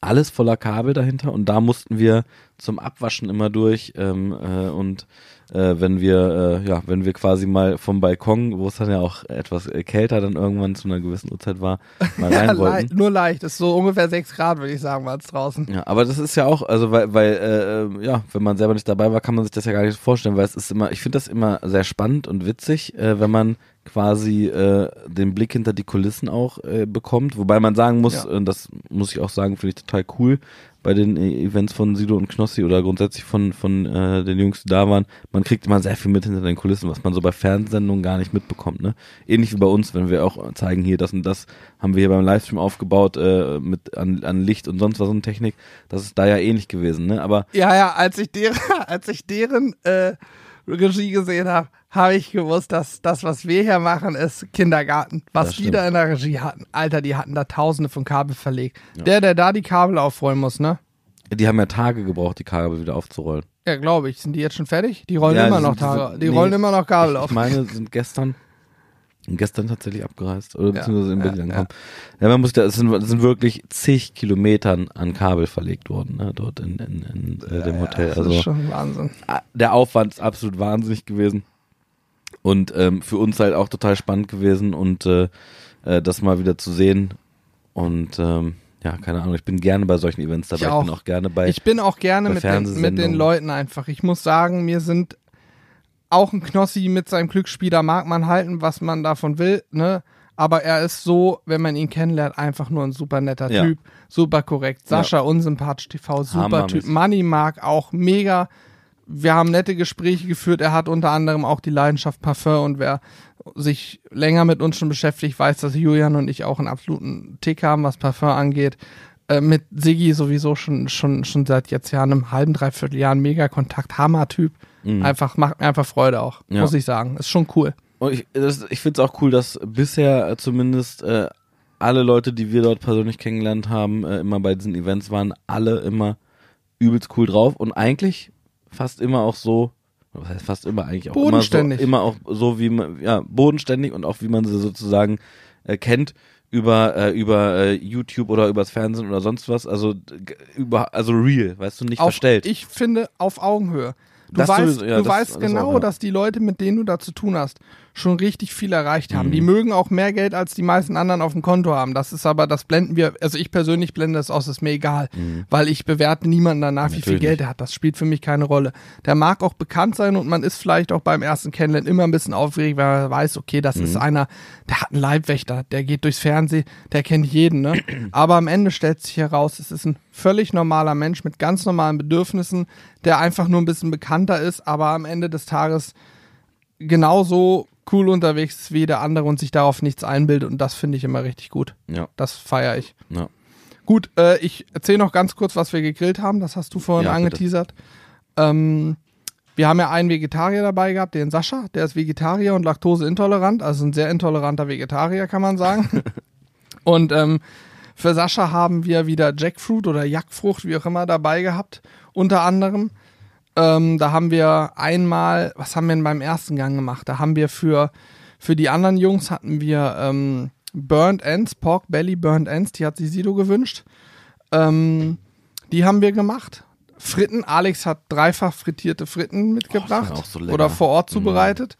alles voller Kabel dahinter und da mussten wir zum Abwaschen immer durch ähm, äh, und äh, wenn wir äh, ja wenn wir quasi mal vom Balkon, wo es dann ja auch etwas äh, kälter dann irgendwann zu einer gewissen Uhrzeit war, mal (laughs) Ja, rein le wollten. nur leicht. Ist so ungefähr 6 Grad, würde ich sagen, war es draußen. Ja, aber das ist ja auch, also weil, weil äh, äh, ja, wenn man selber nicht dabei war, kann man sich das ja gar nicht vorstellen, weil es ist immer, ich finde das immer sehr spannend und witzig, wenn man quasi äh, den Blick hinter die Kulissen auch äh, bekommt, wobei man sagen muss, Ja. äh, das muss ich auch sagen, finde ich total cool bei den äh, Events von Sido und Knossi oder grundsätzlich von von äh, den Jungs, die da waren, man kriegt immer sehr viel mit hinter den Kulissen, was man so bei Fernsehsendungen gar nicht mitbekommt, ne? Ähnlich wie bei uns, wenn wir auch zeigen hier das und das haben wir hier beim Livestream aufgebaut äh, mit an, an Licht und sonst was und Technik, das ist da ja ähnlich gewesen, ne? Aber Ja, ja, als ich deren, (laughs) als ich deren äh, Regie gesehen habe, habe ich gewusst, dass das, was wir hier machen, ist Kindergarten. Was die da in der Regie hatten. Alter, die hatten da tausende von Kabel verlegt. Der, der da die Kabel aufrollen muss, ne? die haben ja Tage gebraucht, die Kabel wieder aufzurollen. Ja, glaube ich. Sind die jetzt schon fertig? Die rollen Ja, immer noch Tage. Die nee. rollen immer noch Kabel Ich auf. meine, sind gestern gestern tatsächlich abgereist oder beziehungsweise in Berlin angekommen. Ja, man muss da, es sind, es sind wirklich zig Kilometern an Kabel verlegt worden, ne, dort in, in, in äh, dem Hotel. Das Also ist schon Wahnsinn. ah, der Aufwand ist absolut wahnsinnig gewesen. Und ähm, für uns halt auch total spannend gewesen und äh, äh, das mal wieder zu sehen. Und ähm, ja, keine Ahnung, ich bin gerne bei solchen Events dabei. Ich Ich, auch. bin auch gerne bei. Ich bin auch gerne mit den, mit den. Leuten einfach. Ich muss sagen, mir sind auch ein Knossi mit seinem Glücksspieler mag man halten, was man davon will, ne? Aber er ist so, wenn man ihn kennenlernt, einfach nur ein super netter Ja. Typ, super korrekt. Sascha, unsympathisch TV, super Typ. Hammermäßig. Money mag auch mega. Wir haben nette Gespräche geführt. Er hat unter anderem auch die Leidenschaft Parfum und wer sich länger mit uns schon beschäftigt, weiß, dass Julian und ich auch einen absoluten Tick haben, was Parfum angeht. Äh, mit Siggi sowieso schon, schon, schon seit jetzt Jahren, einem halben, dreiviertel Jahr mega Kontakt, Hammer-Typ. Einfach, macht mir einfach Freude auch, Mhm. Ja. muss ich sagen. Ist schon cool. Und ich, das- ich finde es auch cool, dass bisher äh, zumindest äh, alle Leute, die wir dort persönlich kennengelernt haben, äh, immer bei diesen Events waren, alle immer übelst cool drauf und eigentlich fast immer auch so, was heißt fast immer eigentlich auch Bodenständig. immer so, immer auch so wie man, ja, bodenständig und auch wie man sie sozusagen äh, kennt über äh, über äh, YouTube oder übers Fernsehen oder sonst was, also über also real, weißt du, nicht Auf, verstellt. Ich finde, auf Augenhöhe. Du Das weißt, sowieso, ja, du das- weißt das genau, dass die Leute, mit denen du da zu tun hast, schon richtig viel erreicht haben. Mhm. Die mögen auch mehr Geld, als die meisten anderen auf dem Konto haben. Das ist aber, das blenden wir, also ich persönlich blende das aus, ist mir egal. Weil ich bewerte niemanden danach, wie viel Mhm. Natürlich Geld er hat. Das spielt für mich keine Rolle. Der mag auch bekannt sein und man ist vielleicht auch beim ersten Kennenlernen immer ein bisschen aufgeregt, weil man weiß, okay, das Mhm. ist einer, der hat einen Leibwächter, der geht durchs Fernsehen, der kennt jeden, ne? Aber am Ende stellt sich heraus, es ist ein völlig normaler Mensch mit ganz normalen Bedürfnissen, der einfach nur ein bisschen bekannter ist, aber am Ende des Tages genauso cool unterwegs ist wie der andere und sich darauf nichts einbildet und das finde ich immer richtig gut. ja, Das feiere ich. ja. Gut, äh, ich erzähle noch ganz kurz, was wir gegrillt haben. Das hast du vorhin Ja, angeteasert. Ähm, wir haben ja einen Vegetarier dabei gehabt, den Sascha. Der ist Vegetarier und laktoseintolerant, also ein sehr intoleranter Vegetarier, kann man sagen. (laughs) und ähm, für Sascha haben wir wieder Jackfruit oder Jackfrucht, wie auch immer, dabei gehabt. Unter anderem. Ähm, da haben wir einmal, was haben wir denn beim ersten Gang gemacht? Da haben wir für, für die anderen Jungs hatten wir ähm, Burnt Ends, Pork Belly Burnt Ends, die hat sich Sido gewünscht. Ähm, die haben wir gemacht. Fritten, Alex hat dreifach frittierte Fritten mitgebracht auch so oder vor Ort Mhm.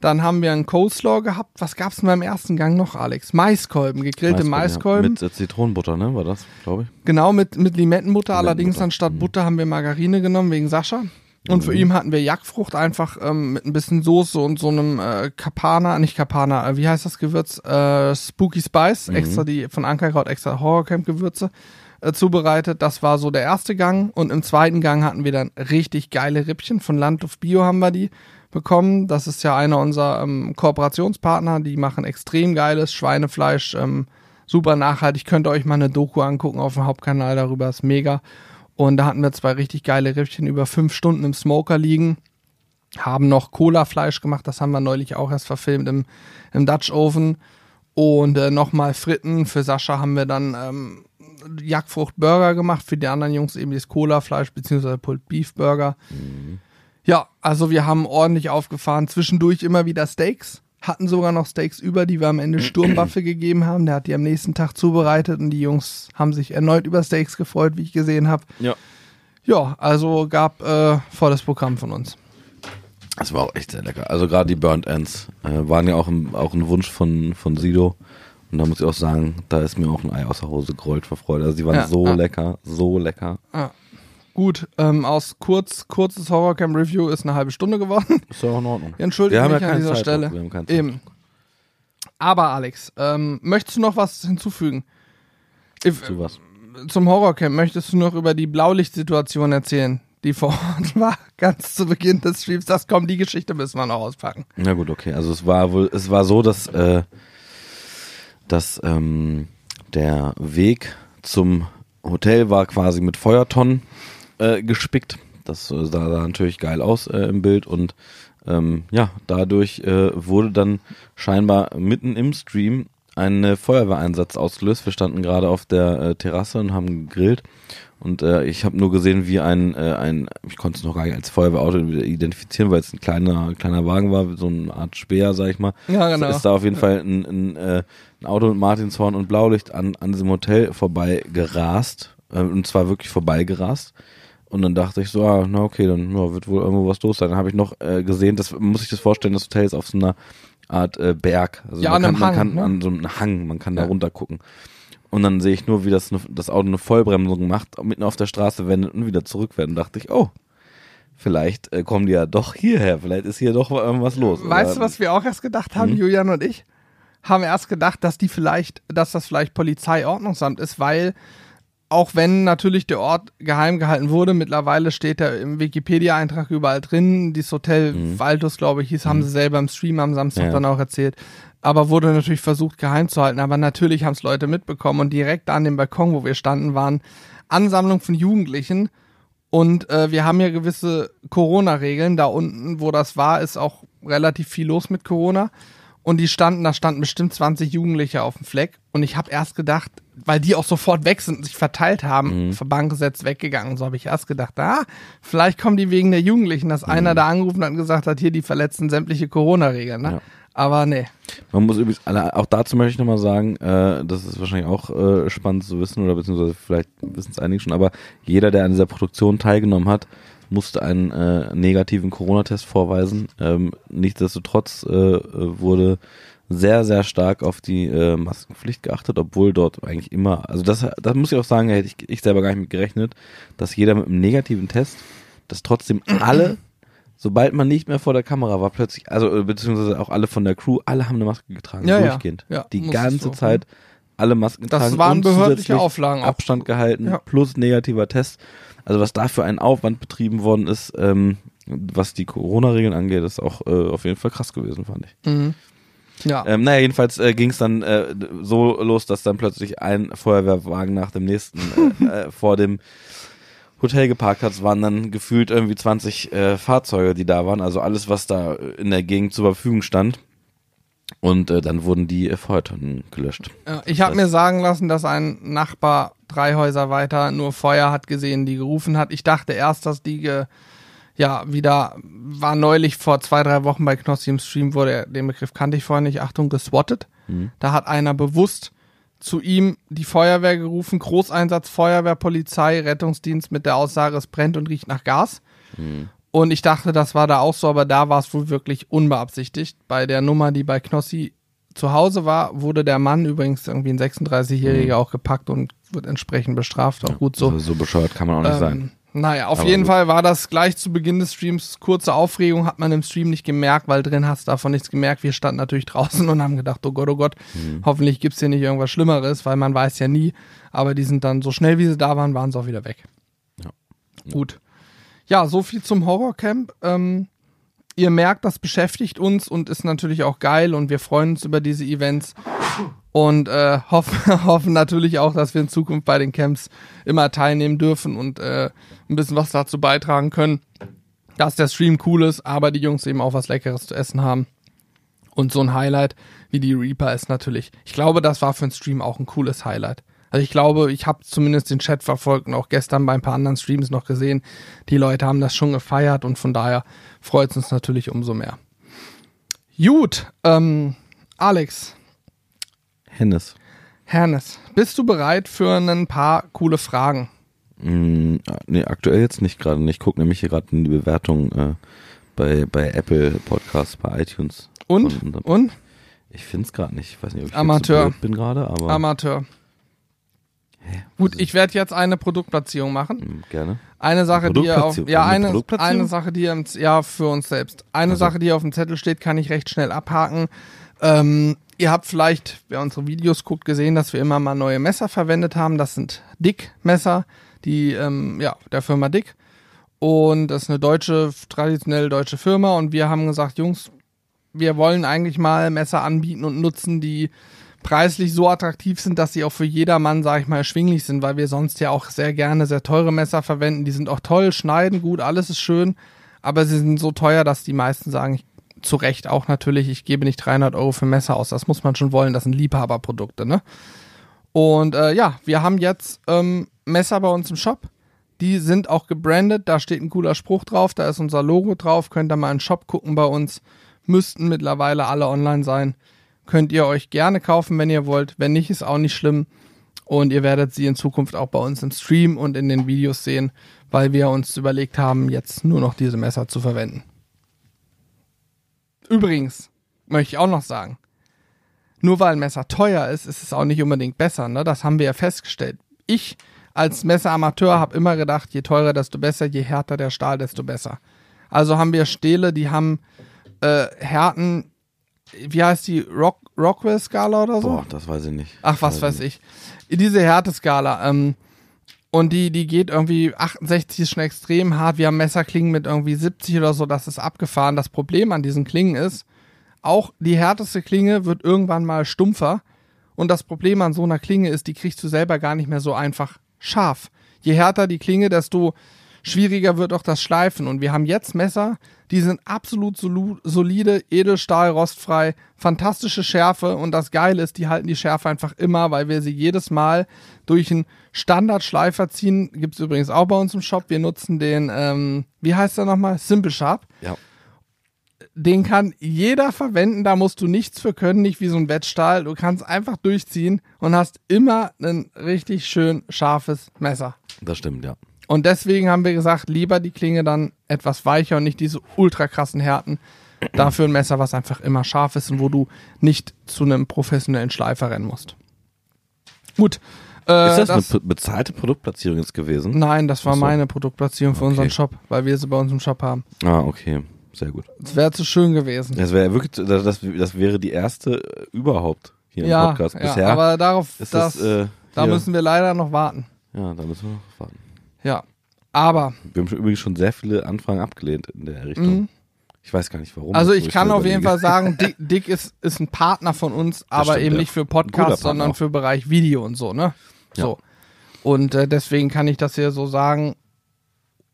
Dann haben wir einen Coleslaw gehabt. Was gab's denn beim ersten Gang noch, Alex? Maiskolben, gegrillte Maiskolben. Ja. Mit äh, Zitronenbutter, ne, war das, glaube ich. Genau, mit, mit Limettenbutter. Allerdings anstatt Butter haben wir Margarine genommen, wegen Sascha. Und Mhm. für ihn hatten wir Jackfrucht einfach ähm, mit ein bisschen Soße und so einem äh, Kapana, nicht Kapana, äh, wie heißt das Gewürz? Äh, Spooky Spice, Mhm. extra die von Ankerkraut, extra Horrorcamp Gewürze äh, zubereitet. Das war so der erste Gang. Und im zweiten Gang hatten wir dann richtig geile Rippchen. Von Landluft Bio haben wir die bekommen. Das ist ja einer unserer ähm, Kooperationspartner. Die machen extrem geiles Schweinefleisch. Ähm, super nachhaltig. Könnt ihr euch mal eine Doku angucken auf dem Hauptkanal darüber. Ist mega. Und da hatten wir zwei richtig geile Rippchen über fünf Stunden im Smoker liegen. Haben noch Cola-Fleisch gemacht. Das haben wir neulich auch erst verfilmt im, im Dutch Oven. Und äh, nochmal Fritten. Für Sascha haben wir dann ähm, Jagdfrucht-Burger gemacht. Für die anderen Jungs eben das Cola-Fleisch beziehungsweise Pulled Beef Burger. Ja, also wir haben ordentlich aufgefahren. Zwischendurch immer wieder Steaks. hatten sogar noch Steaks über, die wir am Ende Sturmbaffe gegeben haben. Der hat die am nächsten Tag zubereitet und die Jungs haben sich erneut über Steaks gefreut, wie ich gesehen habe. Ja. Ja, also gab äh, volles Programm von uns. Das war auch echt sehr lecker. Also gerade die Burnt Ends äh, waren ja auch ein, auch ein Wunsch von, von Sido. Und da muss ich auch sagen, da ist mir auch ein Ei aus der Hose gerollt vor Freude. Also die waren Ja, so ja. lecker, so lecker. Gut, ähm, aus kurz, kurzes Horrorcamp Review ist eine halbe Stunde geworden. (laughs) Ist ja auch in Ordnung. Ich entschuldige mich ja an dieser Zeitdruck, Stelle. wir haben keinen. Eben. Aber Alex, ähm, möchtest du noch was hinzufügen? If, Zu was? zum Horrorcamp möchtest du noch über die Blaulichtsituation erzählen, die vor Ort (laughs) war, ganz zu Beginn des Streams. Das kommt, die Geschichte müssen wir noch auspacken. Na gut, okay. Also es war wohl, es war so, dass, äh, dass ähm, der Weg zum Hotel war quasi mit Feuertonnen äh, gespickt. Das äh, sah, sah natürlich geil aus äh, im Bild und ähm, ja, dadurch äh, wurde dann scheinbar mitten im Stream ein äh, Feuerwehreinsatz ausgelöst. Wir standen gerade auf der äh, Terrasse und haben gegrillt und äh, ich habe nur gesehen, wie ein, äh, ein ich konnte es noch gar nicht als Feuerwehrauto identifizieren, weil es ein kleiner, kleiner Wagen war, so eine Art Speer, sag ich mal. Ja, genau. Es ist da auf jeden Fall ein, ein, äh, ein Auto mit Martinshorn und Blaulicht an, an diesem Hotel vorbei gerast. Äh, und zwar wirklich vorbei gerast. Und dann dachte ich so, ah, na okay, dann ja, wird wohl irgendwo was los sein. Dann habe ich noch äh, gesehen, das muss ich das vorstellen, das Hotel ist auf so einer Art äh, Berg. Also Ja, man an kann, man Hang, kann ne? an so einem Hang, man kann Ja. da runter gucken. Und dann sehe ich nur, wie das, ne- das Auto eine Vollbremsung macht, mitten auf der Straße wendet und wieder zurückwendet. Und dachte ich, oh, vielleicht äh, kommen die ja doch hierher, vielleicht ist hier doch irgendwas los. Weißt du, was wir auch erst gedacht haben, Julian und ich? Haben erst gedacht, dass die vielleicht, dass das vielleicht Polizeiordnungsamt ist, weil auch wenn natürlich der Ort geheim gehalten wurde, mittlerweile steht da im Wikipedia-Eintrag überall drin. Dieses Hotel Waldus, glaube ich, hieß, haben sie selber im Stream am Samstag Mhm. Ja. dann auch erzählt. Aber wurde natürlich versucht, geheim zu halten. Aber natürlich haben es Leute mitbekommen und direkt da an dem Balkon, wo wir standen, waren Ansammlungen von Jugendlichen. Und äh, wir haben ja gewisse Corona-Regeln. Da unten, wo das war, ist auch relativ viel los mit Corona. Und die standen, da standen bestimmt 20 Jugendliche auf dem Fleck. Und ich habe erst gedacht, weil die auch sofort weg sind und sich verteilt haben, Mhm. Verbandgesetz weggegangen. So habe ich erst gedacht, ah, vielleicht kommen die wegen der Jugendlichen, dass einer da angerufen hat und gesagt hat, hier, die verletzen sämtliche Corona-Regeln. Ne? Mhm. Ja. Aber nee. Man muss übrigens, auch dazu möchte ich nochmal sagen, äh, das ist wahrscheinlich auch äh, spannend zu wissen oder beziehungsweise vielleicht wissen es einige schon, aber jeder, der an dieser Produktion teilgenommen hat, musste einen äh, negativen Corona-Test vorweisen. Ähm, nichtsdestotrotz äh, äh, wurde sehr, sehr stark auf die äh, Maskenpflicht geachtet, obwohl dort eigentlich immer, also das, das muss ich auch sagen, hätte ich, ich selber gar nicht mit gerechnet, dass jeder mit einem negativen Test, dass trotzdem alle (clears throat) sobald man nicht mehr vor der Kamera war, plötzlich, also äh, beziehungsweise auch alle von der Crew, alle haben eine Maske getragen, Ja, ja. durchgehend. Ja, die muss ganze so, Zeit alle Masken Das getragen. waren und behördliche Auflagen auch. Abstand gehalten, Ja. plus negativer Test. Also was da für ein Aufwand betrieben worden ist, ähm, was die Corona-Regeln angeht, ist auch äh, auf jeden Fall krass gewesen, fand ich. Mhm. Ja. Ähm, naja, jedenfalls äh, ging es dann äh, so los, dass dann plötzlich ein Feuerwehrwagen nach dem nächsten äh, (laughs) äh, vor dem Hotel geparkt hat. Es waren dann gefühlt irgendwie 20 äh, Fahrzeuge, die da waren. Also alles, was da in der Gegend zur Verfügung stand. Und äh, dann wurden die äh, Feuertonnen gelöscht. Ich habe mir sagen lassen, dass ein Nachbar drei Häuser weiter nur Feuer hat gesehen, die gerufen hat. Ich dachte erst, dass die ja wieder war neulich vor zwei drei Wochen bei Knossi im Stream wurde den Begriff kannte ich vorher nicht. Achtung geswattet. Da hat einer bewusst zu ihm die Feuerwehr gerufen, Großeinsatz Feuerwehr, Polizei, Rettungsdienst mit der Aussage es brennt und riecht nach Gas. Und ich dachte, das war da auch so, aber da war es wohl wirklich unbeabsichtigt. Bei der Nummer, die bei Knossi zu Hause war, wurde der Mann, übrigens irgendwie ein 36-Jähriger, auch gepackt und wird entsprechend bestraft. Auch gut so. Also so bescheuert kann man auch nicht sein. Naja, auf Aber jeden gut. Fall war das gleich zu Beginn des Streams kurze Aufregung, hat man im Stream nicht gemerkt, weil drin hast du davon nichts gemerkt. Wir standen natürlich draußen (laughs) und haben gedacht, oh Gott, oh Gott, Mhm. hoffentlich gibt's hier nicht irgendwas Schlimmeres, weil man weiß ja nie. Aber die sind dann so schnell, wie sie da waren, waren sie auch wieder weg. Ja. Gut. Ja, so viel zum Horrorcamp. Ähm, ihr merkt, das beschäftigt uns und ist natürlich auch geil und wir freuen uns über diese Events und äh, hoffen, (laughs) hoffen natürlich auch, dass wir in Zukunft bei den Camps immer teilnehmen dürfen und äh, ein bisschen was dazu beitragen können, dass der Stream cool ist, aber die Jungs eben auch was Leckeres zu essen haben. Und so ein Highlight wie die Reaper ist natürlich, ich glaube, das war für den Stream auch ein cooles Highlight. Also ich glaube, ich habe zumindest den Chat verfolgt und auch gestern bei ein paar anderen Streams noch gesehen, die Leute haben das schon gefeiert und von daher freut es uns natürlich umso mehr. Gut, ähm, Alex, Hennes. Hernes, bist du bereit für ein paar coole Fragen? Mm, nee, aktuell jetzt nicht gerade. Ich gucke nämlich hier gerade in die Bewertung äh, bei, bei Apple Podcasts, bei iTunes. Und? Von Und? Ich finde es gerade nicht. Ich weiß nicht, ob ich Amateur. So bin gerade, aber Amateur. Gut, ich werde jetzt eine Produktplatzierung machen. mm, gerne. Eine Sache, die ihr auf, ja, Eine eine, eine Sache, die im, ja, für uns selbst. Eine Also. Sache, die auf dem Zettel steht, kann ich recht schnell abhaken. Ähm, ihr habt vielleicht, wer unsere Videos guckt, gesehen, dass wir immer mal neue Messer verwendet haben. Das sind Dick-Messer, die, ähm, ja, der Firma Dick. Und das ist eine deutsche, traditionell deutsche Firma. Und wir haben gesagt, Jungs, wir wollen eigentlich mal Messer anbieten und nutzen, die preislich so attraktiv sind, dass sie auch für jedermann, sag ich mal, erschwinglich sind, weil wir sonst ja auch sehr gerne sehr teure Messer verwenden. Die sind auch toll, schneiden gut, alles ist schön, aber sie sind so teuer, dass die meisten sagen, ich, zu Recht auch natürlich, ich gebe nicht 300 Euro für Messer aus. Das muss man schon wollen, das sind Liebhaberprodukte, ne? Und äh, ja, wir haben jetzt ähm, Messer bei uns im Shop. Die sind auch gebrandet, da steht ein cooler Spruch drauf, da ist unser Logo drauf, könnt ihr mal in den Shop gucken bei uns. Müssten mittlerweile alle online sein. Könnt ihr euch gerne kaufen, wenn ihr wollt. Wenn nicht, ist auch nicht schlimm. Und ihr werdet sie in Zukunft auch bei uns im Stream und in den Videos sehen, weil wir uns überlegt haben, jetzt nur noch diese Messer zu verwenden. Übrigens möchte ich auch noch sagen, nur weil ein Messer teuer ist, ist es auch nicht unbedingt besser. Ne? Das haben wir ja festgestellt. Ich als Messeramateur habe immer gedacht, je teurer, desto besser, je härter der Stahl, desto besser. Also haben wir Stähle, die haben äh, Härten, wie heißt die, Rock, Rockwell-Skala oder so? Boah, das weiß ich nicht. Ach, was weiß ich. Diese Härteskala. Ähm, und die, die geht irgendwie, 68 ist schon extrem hart. Wir haben Messerklingen mit irgendwie 70 oder so, das ist abgefahren. Das Problem an diesen Klingen ist, auch die härteste Klinge wird irgendwann mal stumpfer. Und das Problem an so einer Klinge ist, die kriegst du selber gar nicht mehr so einfach scharf. Je härter die Klinge, desto schwieriger wird auch das Schleifen. Und wir haben jetzt Messer, die sind absolut solu- solide, Edelstahl, rostfrei, fantastische Schärfe. Und das Geile ist, die halten die Schärfe einfach immer, weil wir sie jedes Mal durch einen Standardschleifer ziehen. Gibt's übrigens auch bei uns im Shop. Wir nutzen den, ähm, wie heißt der nochmal? Simple Sharp Ja. Den kann jeder verwenden, da musst du nichts für können, nicht wie so ein Wettstahl. Du kannst einfach durchziehen und hast immer ein richtig schön scharfes Messer. Das stimmt, ja. Und deswegen haben wir gesagt, lieber die Klinge dann etwas weicher und nicht diese ultra krassen Härten. Dafür ein Messer, was einfach immer scharf ist und wo du nicht zu einem professionellen Schleifer rennen musst. Gut. Äh, Ist das, eine be- bezahlte Produktplatzierung jetzt gewesen? Nein, das war so. meine Produktplatzierung für Okay. unseren Shop, weil wir sie bei uns im Shop haben. Ah, okay. Sehr gut. Es wäre zu schön gewesen. Das wäre wirklich, das, das, wäre die erste überhaupt hier im ja, Podcast. ja, Bisher aber darauf, das, das, äh, da müssen wir leider noch warten. ja, da müssen wir noch warten. Ja, aber Wir haben übrigens schon sehr viele Anfragen abgelehnt in der Richtung. Mhm. Ich weiß gar nicht warum. also ich kann auf jeden. Fall sagen, (laughs) Dick, Dick ist, ist ein Partner von uns, aber stimmt, eben ja. nicht für Podcast, sondern auch. für Bereich Video und so, ne? Ja. So. Und äh, deswegen kann ich das hier so sagen,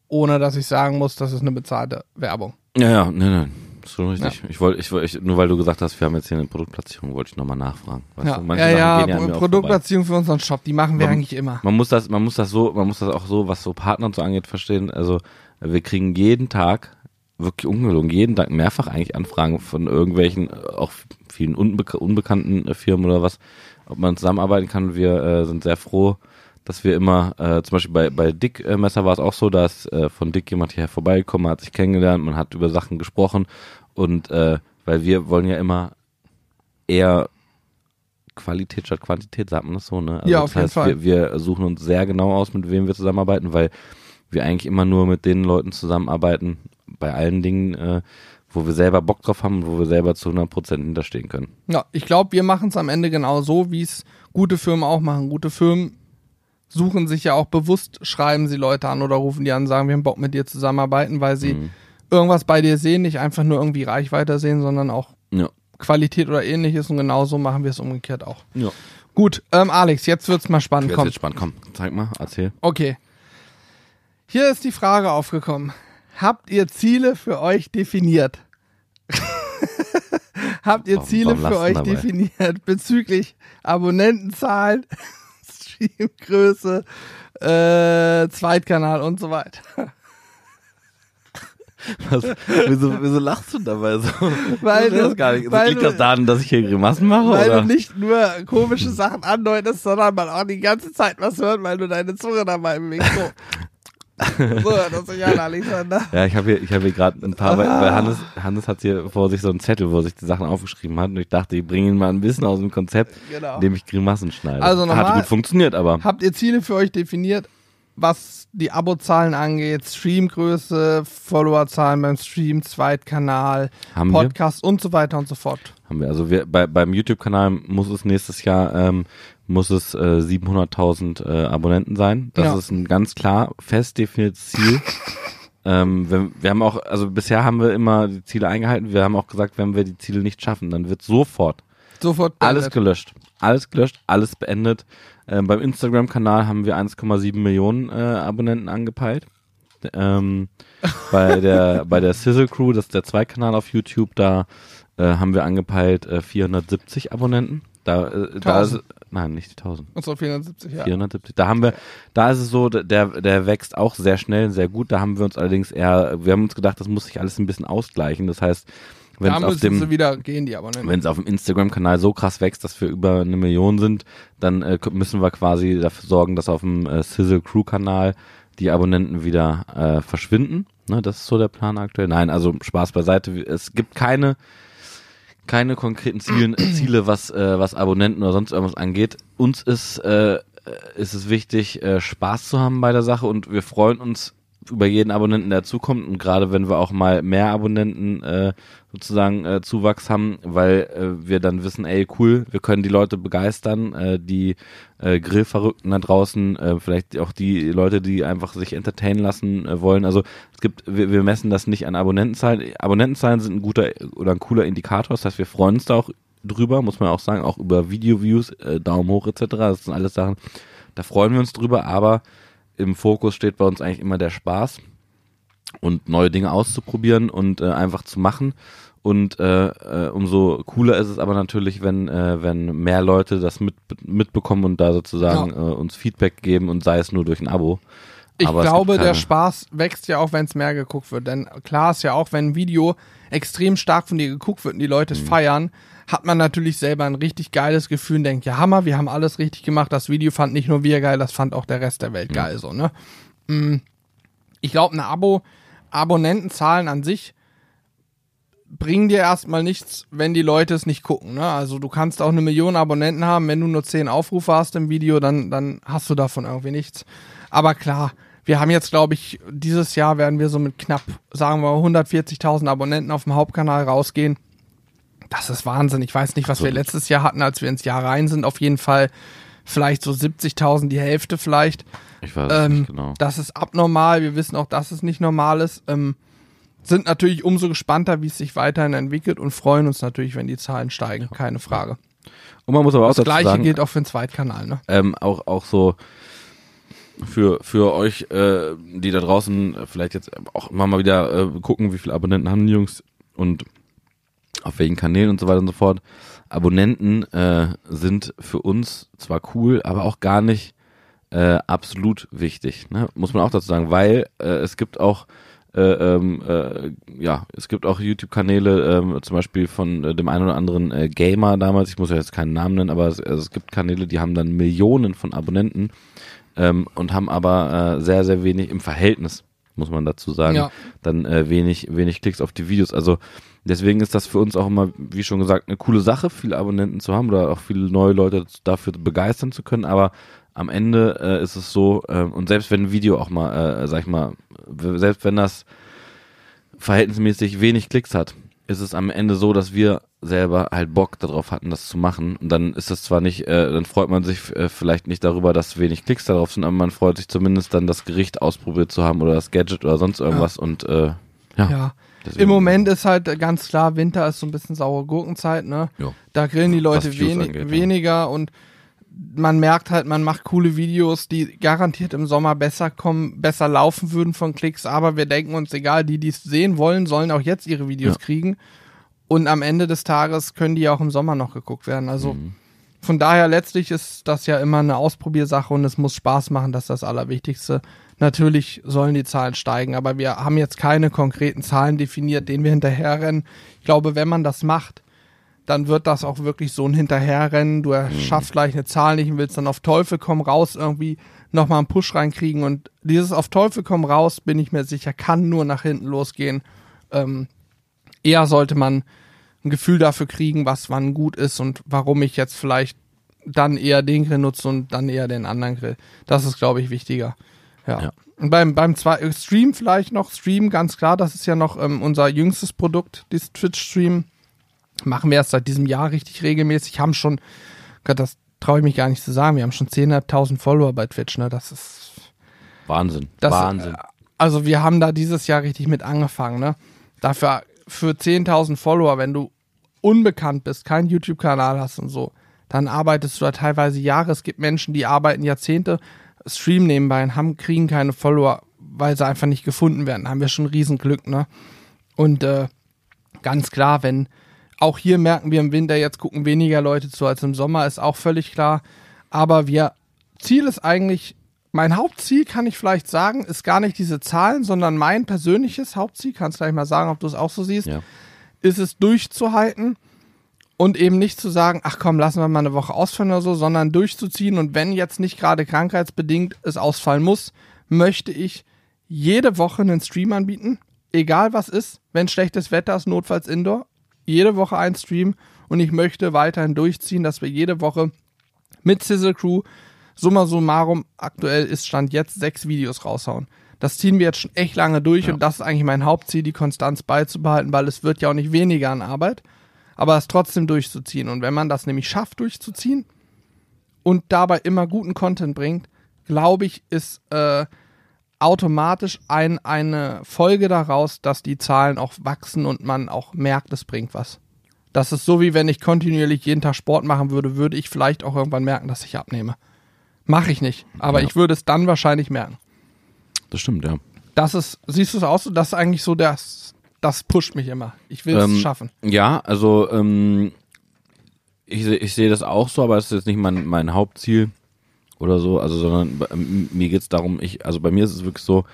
ohne dass ich sagen muss, das ist eine bezahlte Werbung. Ja, ja, nein, nein. Ist schon richtig. Ich wollte, ich, wollte- ich, nur weil du gesagt hast, wir haben jetzt hier eine Produktplatzierung, wollte ich nochmal nachfragen. Weißt Ja, du, manche ja, ja, Produktplatzierung für unseren Shop, die machen wir Man- eigentlich immer. Man muss das, man muss das so, man muss das auch so, was so Partner und so angeht, verstehen. Also wir kriegen jeden Tag, wirklich ungelogen, jeden Tag mehrfach eigentlich Anfragen von irgendwelchen, auch vielen unbeka unbekannten Firmen oder was, ob man zusammenarbeiten kann. Wir äh, sind sehr froh, dass wir immer, äh, zum Beispiel bei, bei Dick äh, Messer war es auch so, dass äh, von Dick jemand hierher vorbeigekommen hat sich kennengelernt, man hat über Sachen gesprochen und äh, weil wir wollen ja immer eher Qualität statt Quantität, sagt man das so, ne? Also Ja, das auf jeden heißt, Fall. Wir, wir suchen uns sehr genau aus, mit wem wir zusammenarbeiten, weil wir eigentlich immer nur mit den Leuten zusammenarbeiten, bei allen Dingen, äh, wo wir selber Bock drauf haben und wo wir selber zu 100% hinterstehen können. Ja, ich glaube, wir machen es am Ende genau so, wie es gute Firmen auch machen. Gute Firmen suchen sich ja auch bewusst, schreiben sie Leute an oder rufen die an, sagen, wir haben Bock mit dir zusammenarbeiten, weil sie Mhm. irgendwas bei dir sehen, nicht einfach nur irgendwie Reichweite sehen, sondern auch Ja. Qualität oder ähnliches und genauso machen wir es umgekehrt auch. Ja. Gut, ähm, Alex, jetzt wird's mal spannend. Jetzt Komm. wird spannend. Komm, zeig mal, erzähl. Okay. Hier ist die Frage aufgekommen. Habt ihr Ziele für euch definiert? (laughs) Habt ihr Warum- Ziele warum für euch dabei? definiert bezüglich Abonnentenzahlen, Streamgröße, äh, Zweitkanal und so weiter? Was, wieso, wieso lachst du dabei so? Weil das du- gar nicht. weil liegt das daran, dass ich hier Grimassen mache? Weil oder? du nicht nur komische Sachen andeutest, sondern man auch die ganze Zeit was hört, weil du deine Zunge dabei bewegst. (laughs) So, das ist ja Alexander. Ja, ich habe hier, ich habe hier gerade ein paar, weil, weil Hannes, Hannes hat hier vor sich so einen Zettel, wo er sich die Sachen aufgeschrieben hat und ich dachte, ich bringe ihn mal ein bisschen aus dem Konzept, Genau. indem ich Grimassen schneide. Also Hat normal- gut funktioniert, aber Habt ihr Ziele für euch definiert, was die Abozahlen angeht, Streamgröße, Followerzahlen beim Stream, Zweitkanal, haben wir, Podcast und so weiter und so fort? haben wir. Also wir, bei, beim YouTube-Kanal muss es nächstes Jahr, ähm, muss es äh, 700.000 äh, Abonnenten sein. Das Ja. ist ein ganz klar fest definiertes Ziel. (laughs) ähm, wir, wir haben auch, also bisher haben wir immer die Ziele eingehalten. Wir haben auch gesagt, wenn wir die Ziele nicht schaffen, dann wird sofort Sofort Alles gelöscht. Alles gelöscht, alles beendet. Ähm, beim Instagram-Kanal haben wir 1,7 Millionen äh, Abonnenten angepeilt. Ähm, (laughs) bei der bei der Sizzle Crew, das ist der Zweikanal auf YouTube, da äh, haben wir angepeilt äh, 470 Abonnenten. Da, äh, da ist, 1000. nein, nicht die 1000. Und so 470, ja. 470. Da haben wir, da ist es so, der, der wächst auch sehr schnell, sehr gut. Da haben wir uns allerdings eher, wir haben uns gedacht, das muss sich alles ein bisschen ausgleichen. Das heißt, wenn Da es auf müssen dem, sie wieder gehen, die Abonnenten. wenn es auf dem Instagram-Kanal so krass wächst, dass wir über eine Million sind, dann äh, müssen wir quasi dafür sorgen, dass auf dem äh, Sizzle Crew-Kanal die Abonnenten wieder äh, verschwinden. Ne, das ist so der Plan aktuell. Nein, also Spaß beiseite. Es gibt keine keine konkreten Zielen, äh, Ziele, was äh, was Abonnenten oder sonst irgendwas angeht. Uns ist äh, ist es wichtig, äh, Spaß zu haben bei der Sache und wir freuen uns über jeden Abonnenten, der zukommt und gerade wenn wir auch mal mehr Abonnenten äh, sozusagen äh, Zuwachs haben, weil äh, wir dann wissen, ey cool, wir können die Leute begeistern, äh, die äh, Grillverrückten da draußen, äh, vielleicht auch die Leute, die einfach sich entertainen lassen äh, wollen. Also es gibt, wir, wir messen das nicht an Abonnentenzahlen. Abonnentenzahlen sind ein guter oder ein cooler Indikator, das heißt, wir freuen uns da auch drüber, muss man auch sagen, auch über Video-Views, äh, Daumen hoch etc. Das sind alles Sachen, da freuen wir uns drüber, aber im Fokus steht bei uns eigentlich immer der Spaß und neue Dinge auszuprobieren und äh, einfach zu machen. Und äh, äh, umso cooler ist es aber natürlich, wenn, äh, wenn mehr Leute das mit, mitbekommen und da sozusagen äh, uns Feedback geben und sei es nur durch ein Abo. Ich Aber glaube, der Spaß wächst ja auch, wenn es mehr geguckt wird. Denn klar ist ja auch, wenn ein Video extrem stark von dir geguckt wird und die Leute es Mhm. feiern, hat man natürlich selber ein richtig geiles Gefühl und denkt, ja Hammer, wir haben alles richtig gemacht. Das Video fand nicht nur wir geil, das fand auch der Rest der Welt geil. So, ne? Mm, Ich glaube, eine Abo, Abonnentenzahlen an sich bringen dir erstmal nichts, wenn die Leute es nicht gucken. Ne? Also du kannst auch eine Million Abonnenten haben, wenn du nur zehn Aufrufe hast im Video, dann, dann hast du davon irgendwie nichts. Aber klar, wir haben jetzt, glaube ich, dieses Jahr werden wir so mit knapp, sagen wir, 140.000 Abonnenten auf dem Hauptkanal rausgehen. Das ist Wahnsinn. Ich weiß nicht, was wir letztes Jahr hatten, als wir ins Jahr rein sind. Auf jeden Fall vielleicht so 70.000, die Hälfte vielleicht. Ich weiß Ähm, nicht genau. Das ist abnormal. Wir wissen auch, dass es nicht normal ist. Ähm, sind natürlich umso gespannter, wie es sich weiterhin entwickelt und freuen uns natürlich, wenn die Zahlen steigen. Keine Frage. Und man muss aber auch Das gleiche sagen, gilt auch für den Zweitkanal. Ne? ähm, auch auch so für für euch, äh, die da draußen vielleicht jetzt auch immer mal wieder äh, gucken, wie viele Abonnenten haben die Jungs und auf welchen Kanälen und so weiter und so fort. Abonnenten äh, sind für uns zwar cool, aber auch gar nicht äh, absolut wichtig, ne? muss man auch dazu sagen, weil äh, es gibt auch äh, ähm, äh, ja, es gibt auch YouTube-Kanäle, ähm, zum Beispiel von äh, dem einen oder anderen äh, Gamer damals, ich muss ja jetzt keinen Namen nennen, aber es, also es gibt Kanäle, die haben dann Millionen von Abonnenten ähm, und haben aber äh, sehr, sehr wenig im Verhältnis, muss man dazu sagen, Ja. dann äh, wenig, wenig Klicks auf die Videos. Also deswegen ist das für uns auch immer, wie schon gesagt, eine coole Sache, viele Abonnenten zu haben oder auch viele neue Leute dafür begeistern zu können, aber am Ende äh, ist es so, äh, und selbst wenn ein Video auch mal, äh, sag ich mal, selbst wenn das verhältnismäßig wenig Klicks hat, ist es am Ende so, dass wir selber halt Bock darauf hatten, das zu machen. Und dann ist das zwar nicht, äh, dann freut man sich äh, vielleicht nicht darüber, dass wenig Klicks darauf sind, aber man freut sich zumindest dann das Gericht ausprobiert zu haben oder das Gadget oder sonst irgendwas und äh, ja. Ja. Deswegen- Im Moment ist halt ganz klar, Winter ist so ein bisschen saure Gurkenzeit, ne? Ja. Da grillen die Leute wenig, angeht, ja. weniger und man merkt halt, man macht coole Videos, die garantiert im Sommer besser kommen, besser laufen würden von Klicks, aber wir denken uns, egal, die, die es sehen wollen, sollen auch jetzt ihre Videos Ja. kriegen. Und am Ende des Tages können die auch im Sommer noch geguckt werden. Also Mhm. von daher letztlich ist das ja immer eine Ausprobiersache und es muss Spaß machen, das ist das Allerwichtigste. Natürlich sollen die Zahlen steigen, aber wir haben jetzt keine konkreten Zahlen definiert, denen wir hinterherrennen. Ich glaube, wenn man das macht, dann wird das auch wirklich so ein Hinterherrennen. Du schaffst gleich eine Zahl nicht und willst dann auf Teufel komm raus irgendwie nochmal einen Push reinkriegen. Und dieses auf Teufel komm raus, bin ich mir sicher, kann nur nach hinten losgehen. Ähm, eher sollte man ein Gefühl dafür kriegen, was wann gut ist und warum ich jetzt vielleicht dann eher den Grill nutze und dann eher den anderen Grill. Das ist, glaube ich, wichtiger. Ja. Ja. Und beim, beim zwei, äh, Stream vielleicht noch, Stream, ganz klar, das ist ja noch ähm, unser jüngstes Produkt, dieses Twitch-Stream. Machen wir erst seit diesem Jahr richtig regelmäßig, haben schon, Gott, das traue ich mich gar nicht zu sagen, wir haben schon 10.500 Follower bei Twitch, ne, das ist, Wahnsinn. das, Wahnsinn. äh, Also wir haben da dieses Jahr richtig mit angefangen, ne. Dafür, für 10.000 Follower, wenn du unbekannt bist, keinen YouTube-Kanal hast und so, dann arbeitest du da teilweise Jahre. Es gibt Menschen, die arbeiten Jahrzehnte, streamen nebenbei und haben, kriegen keine Follower, weil sie einfach nicht gefunden werden. Da haben wir schon Riesenglück, ne? Und äh, ganz klar, wenn auch hier merken wir im Winter, jetzt gucken weniger Leute zu als im Sommer, ist auch völlig klar. Aber wir, Ziel ist eigentlich, mein Hauptziel kann ich vielleicht sagen, ist gar nicht diese Zahlen, sondern mein persönliches Hauptziel, kannst gleich mal sagen, ob du es auch so siehst, ja. ist es durchzuhalten und eben nicht zu sagen, ach komm, lassen wir mal eine Woche ausfallen oder so, sondern durchzuziehen und wenn jetzt nicht gerade krankheitsbedingt es ausfallen muss, möchte ich jede Woche einen Stream anbieten, egal was ist, wenn schlechtes Wetter ist, notfalls Indoor, jede Woche ein Stream und ich möchte weiterhin durchziehen, dass wir jede Woche mit Sizzle Crew summa summarum aktuell ist Stand jetzt sechs Videos raushauen. Das ziehen wir jetzt schon echt lange durch Ja. und das ist eigentlich mein Hauptziel, die Konstanz beizubehalten, weil es wird ja auch nicht weniger an Arbeit, aber es trotzdem durchzuziehen. Und wenn man das nämlich schafft, durchzuziehen und dabei immer guten Content bringt, glaube ich, ist äh, automatisch ein, eine Folge daraus, dass die Zahlen auch wachsen und man auch merkt, es bringt was. Das ist so, wie wenn ich kontinuierlich jeden Tag Sport machen würde, würde ich vielleicht auch irgendwann merken, dass ich abnehme. Mache ich nicht, aber Ja. ich würde es dann wahrscheinlich merken. Das stimmt, ja. Das ist, siehst du es auch so? Das ist eigentlich so das, das pusht mich immer. Ich will es Ähm, schaffen. Ja, also ähm, ich, ich sehe das auch so, aber es ist jetzt nicht mein, mein Hauptziel oder so, also sondern bei- m- mir geht's darum, ich, also bei mir ist es wirklich so,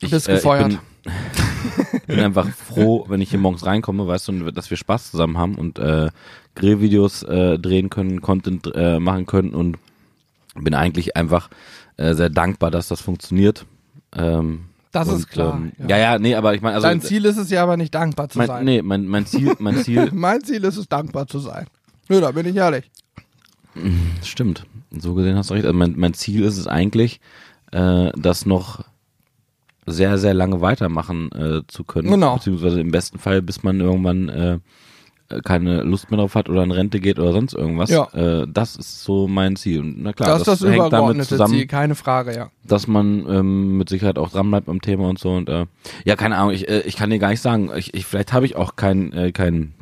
ich, Bist äh, gefeuert. ich bin, (laughs) bin einfach froh, wenn ich hier morgens reinkomme, weißt du, dass wir Spaß zusammen haben und äh, Grillvideos äh, drehen können, Content äh, machen können und bin eigentlich einfach äh, sehr dankbar, dass das funktioniert. Ähm, Das und, ist klar, Ähm, ja. ja. ja, nee, aber ich meine, also Dein Ziel ist es ja aber nicht dankbar zu mein, sein. nee, mein, mein Ziel, mein Ziel, (laughs) Mein Ziel ist es, dankbar zu sein. Nö, da bin ich ehrlich. Stimmt. So gesehen hast du recht. Also mein, mein Ziel ist es eigentlich, äh, das noch sehr, sehr lange weitermachen äh, zu können. Genau. Beziehungsweise im besten Fall, bis man irgendwann äh, äh, keine Lust mehr drauf hat oder in Rente geht oder sonst irgendwas. Ja. Äh, das ist so mein Ziel. Und na klar, das ist das hängt damit zusammen, Ziel, keine Frage, ja. dass man ähm, mit Sicherheit auch dran bleibt am Thema und so. Und äh, ja, keine Ahnung, ich, äh, ich kann dir gar nicht sagen. Ich, ich, vielleicht habe ich auch kein, äh, kein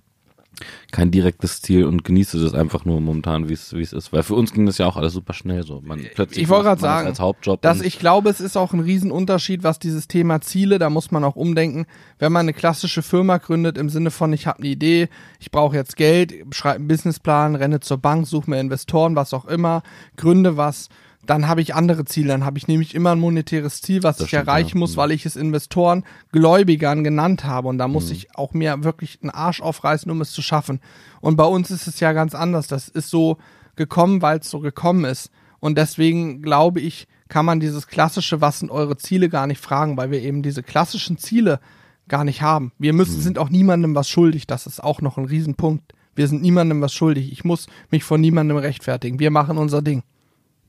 kein direktes Ziel und genieße das einfach nur momentan, wie es ist. Weil für uns ging das ja auch alles super schnell so. Man plötzlich Ich wollte gerade sagen, als Hauptjob. Dass ich glaube, es ist auch ein Riesenunterschied, was dieses Thema Ziele, da muss man auch umdenken. Wenn man eine klassische Firma gründet im Sinne von, ich habe eine Idee, ich brauche jetzt Geld, schreibe einen Businessplan, renne zur Bank, suche mir Investoren, was auch immer, gründe was, dann habe ich andere Ziele. Dann habe ich nämlich immer ein monetäres Ziel, was Das ich stimmt, erreichen ja. muss, weil ich es Investoren, Gläubigern genannt habe. Und da muss Mhm. ich auch mir wirklich einen Arsch aufreißen, um es zu schaffen. Und bei uns ist es ja ganz anders. Das ist so gekommen, weil es so gekommen ist. Und deswegen glaube ich, kann man dieses klassische, was sind eure Ziele, gar nicht fragen, weil wir eben diese klassischen Ziele gar nicht haben. Wir müssen, Mhm. sind auch niemandem was schuldig. Das ist auch noch ein Riesenpunkt. Wir sind niemandem was schuldig. Ich muss mich von niemandem rechtfertigen. Wir machen unser Ding.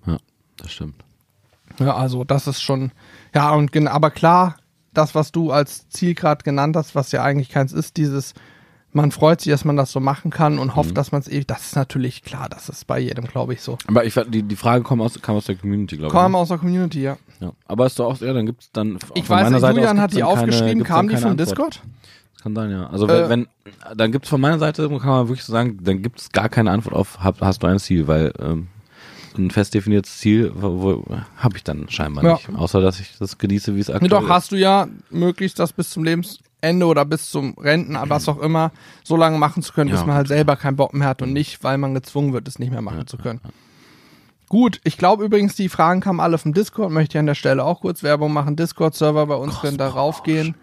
ja, das stimmt. Ja, also das ist schon, ja, und aber klar, das, was du als Ziel gerade genannt hast, was ja eigentlich keins ist, dieses, man freut sich, dass man das so machen kann und Mhm. hofft, dass man es ewig, das ist natürlich klar, das ist bei jedem, glaube ich, so. Aber ich die, die Frage kam aus, kam aus der Community, glaube ich. Kam ne? aus der Community, ja. Ja. Aber ist doch auch, ja, dann gibt's dann Ich von weiß nicht, Seite Julian hat die keine- aufgeschrieben, gibt's kam die keine von Antwort. Discord? Kann sein, ja. Also Äh, wenn, dann gibt's von meiner Seite, kann man wirklich so sagen, dann gibt's gar keine Antwort auf, hast du ein Ziel, weil ähm, ein fest definiertes Ziel, habe ich dann scheinbar Ja. nicht. Außer dass ich das genieße, wie es Nee, aktuell doch, ist. hast du ja möglichst das bis zum Lebens, Ende oder bis zum Renten, was auch immer, so lange machen zu können, Ja, bis man halt selber keinen Bock mehr hat und nicht, weil man gezwungen wird, es nicht mehr machen zu können. Gut, ich glaube übrigens, die Fragen kamen alle vom Discord, möchte ich an der Stelle auch kurz Werbung machen. Discord-Server bei uns können da raufgehen.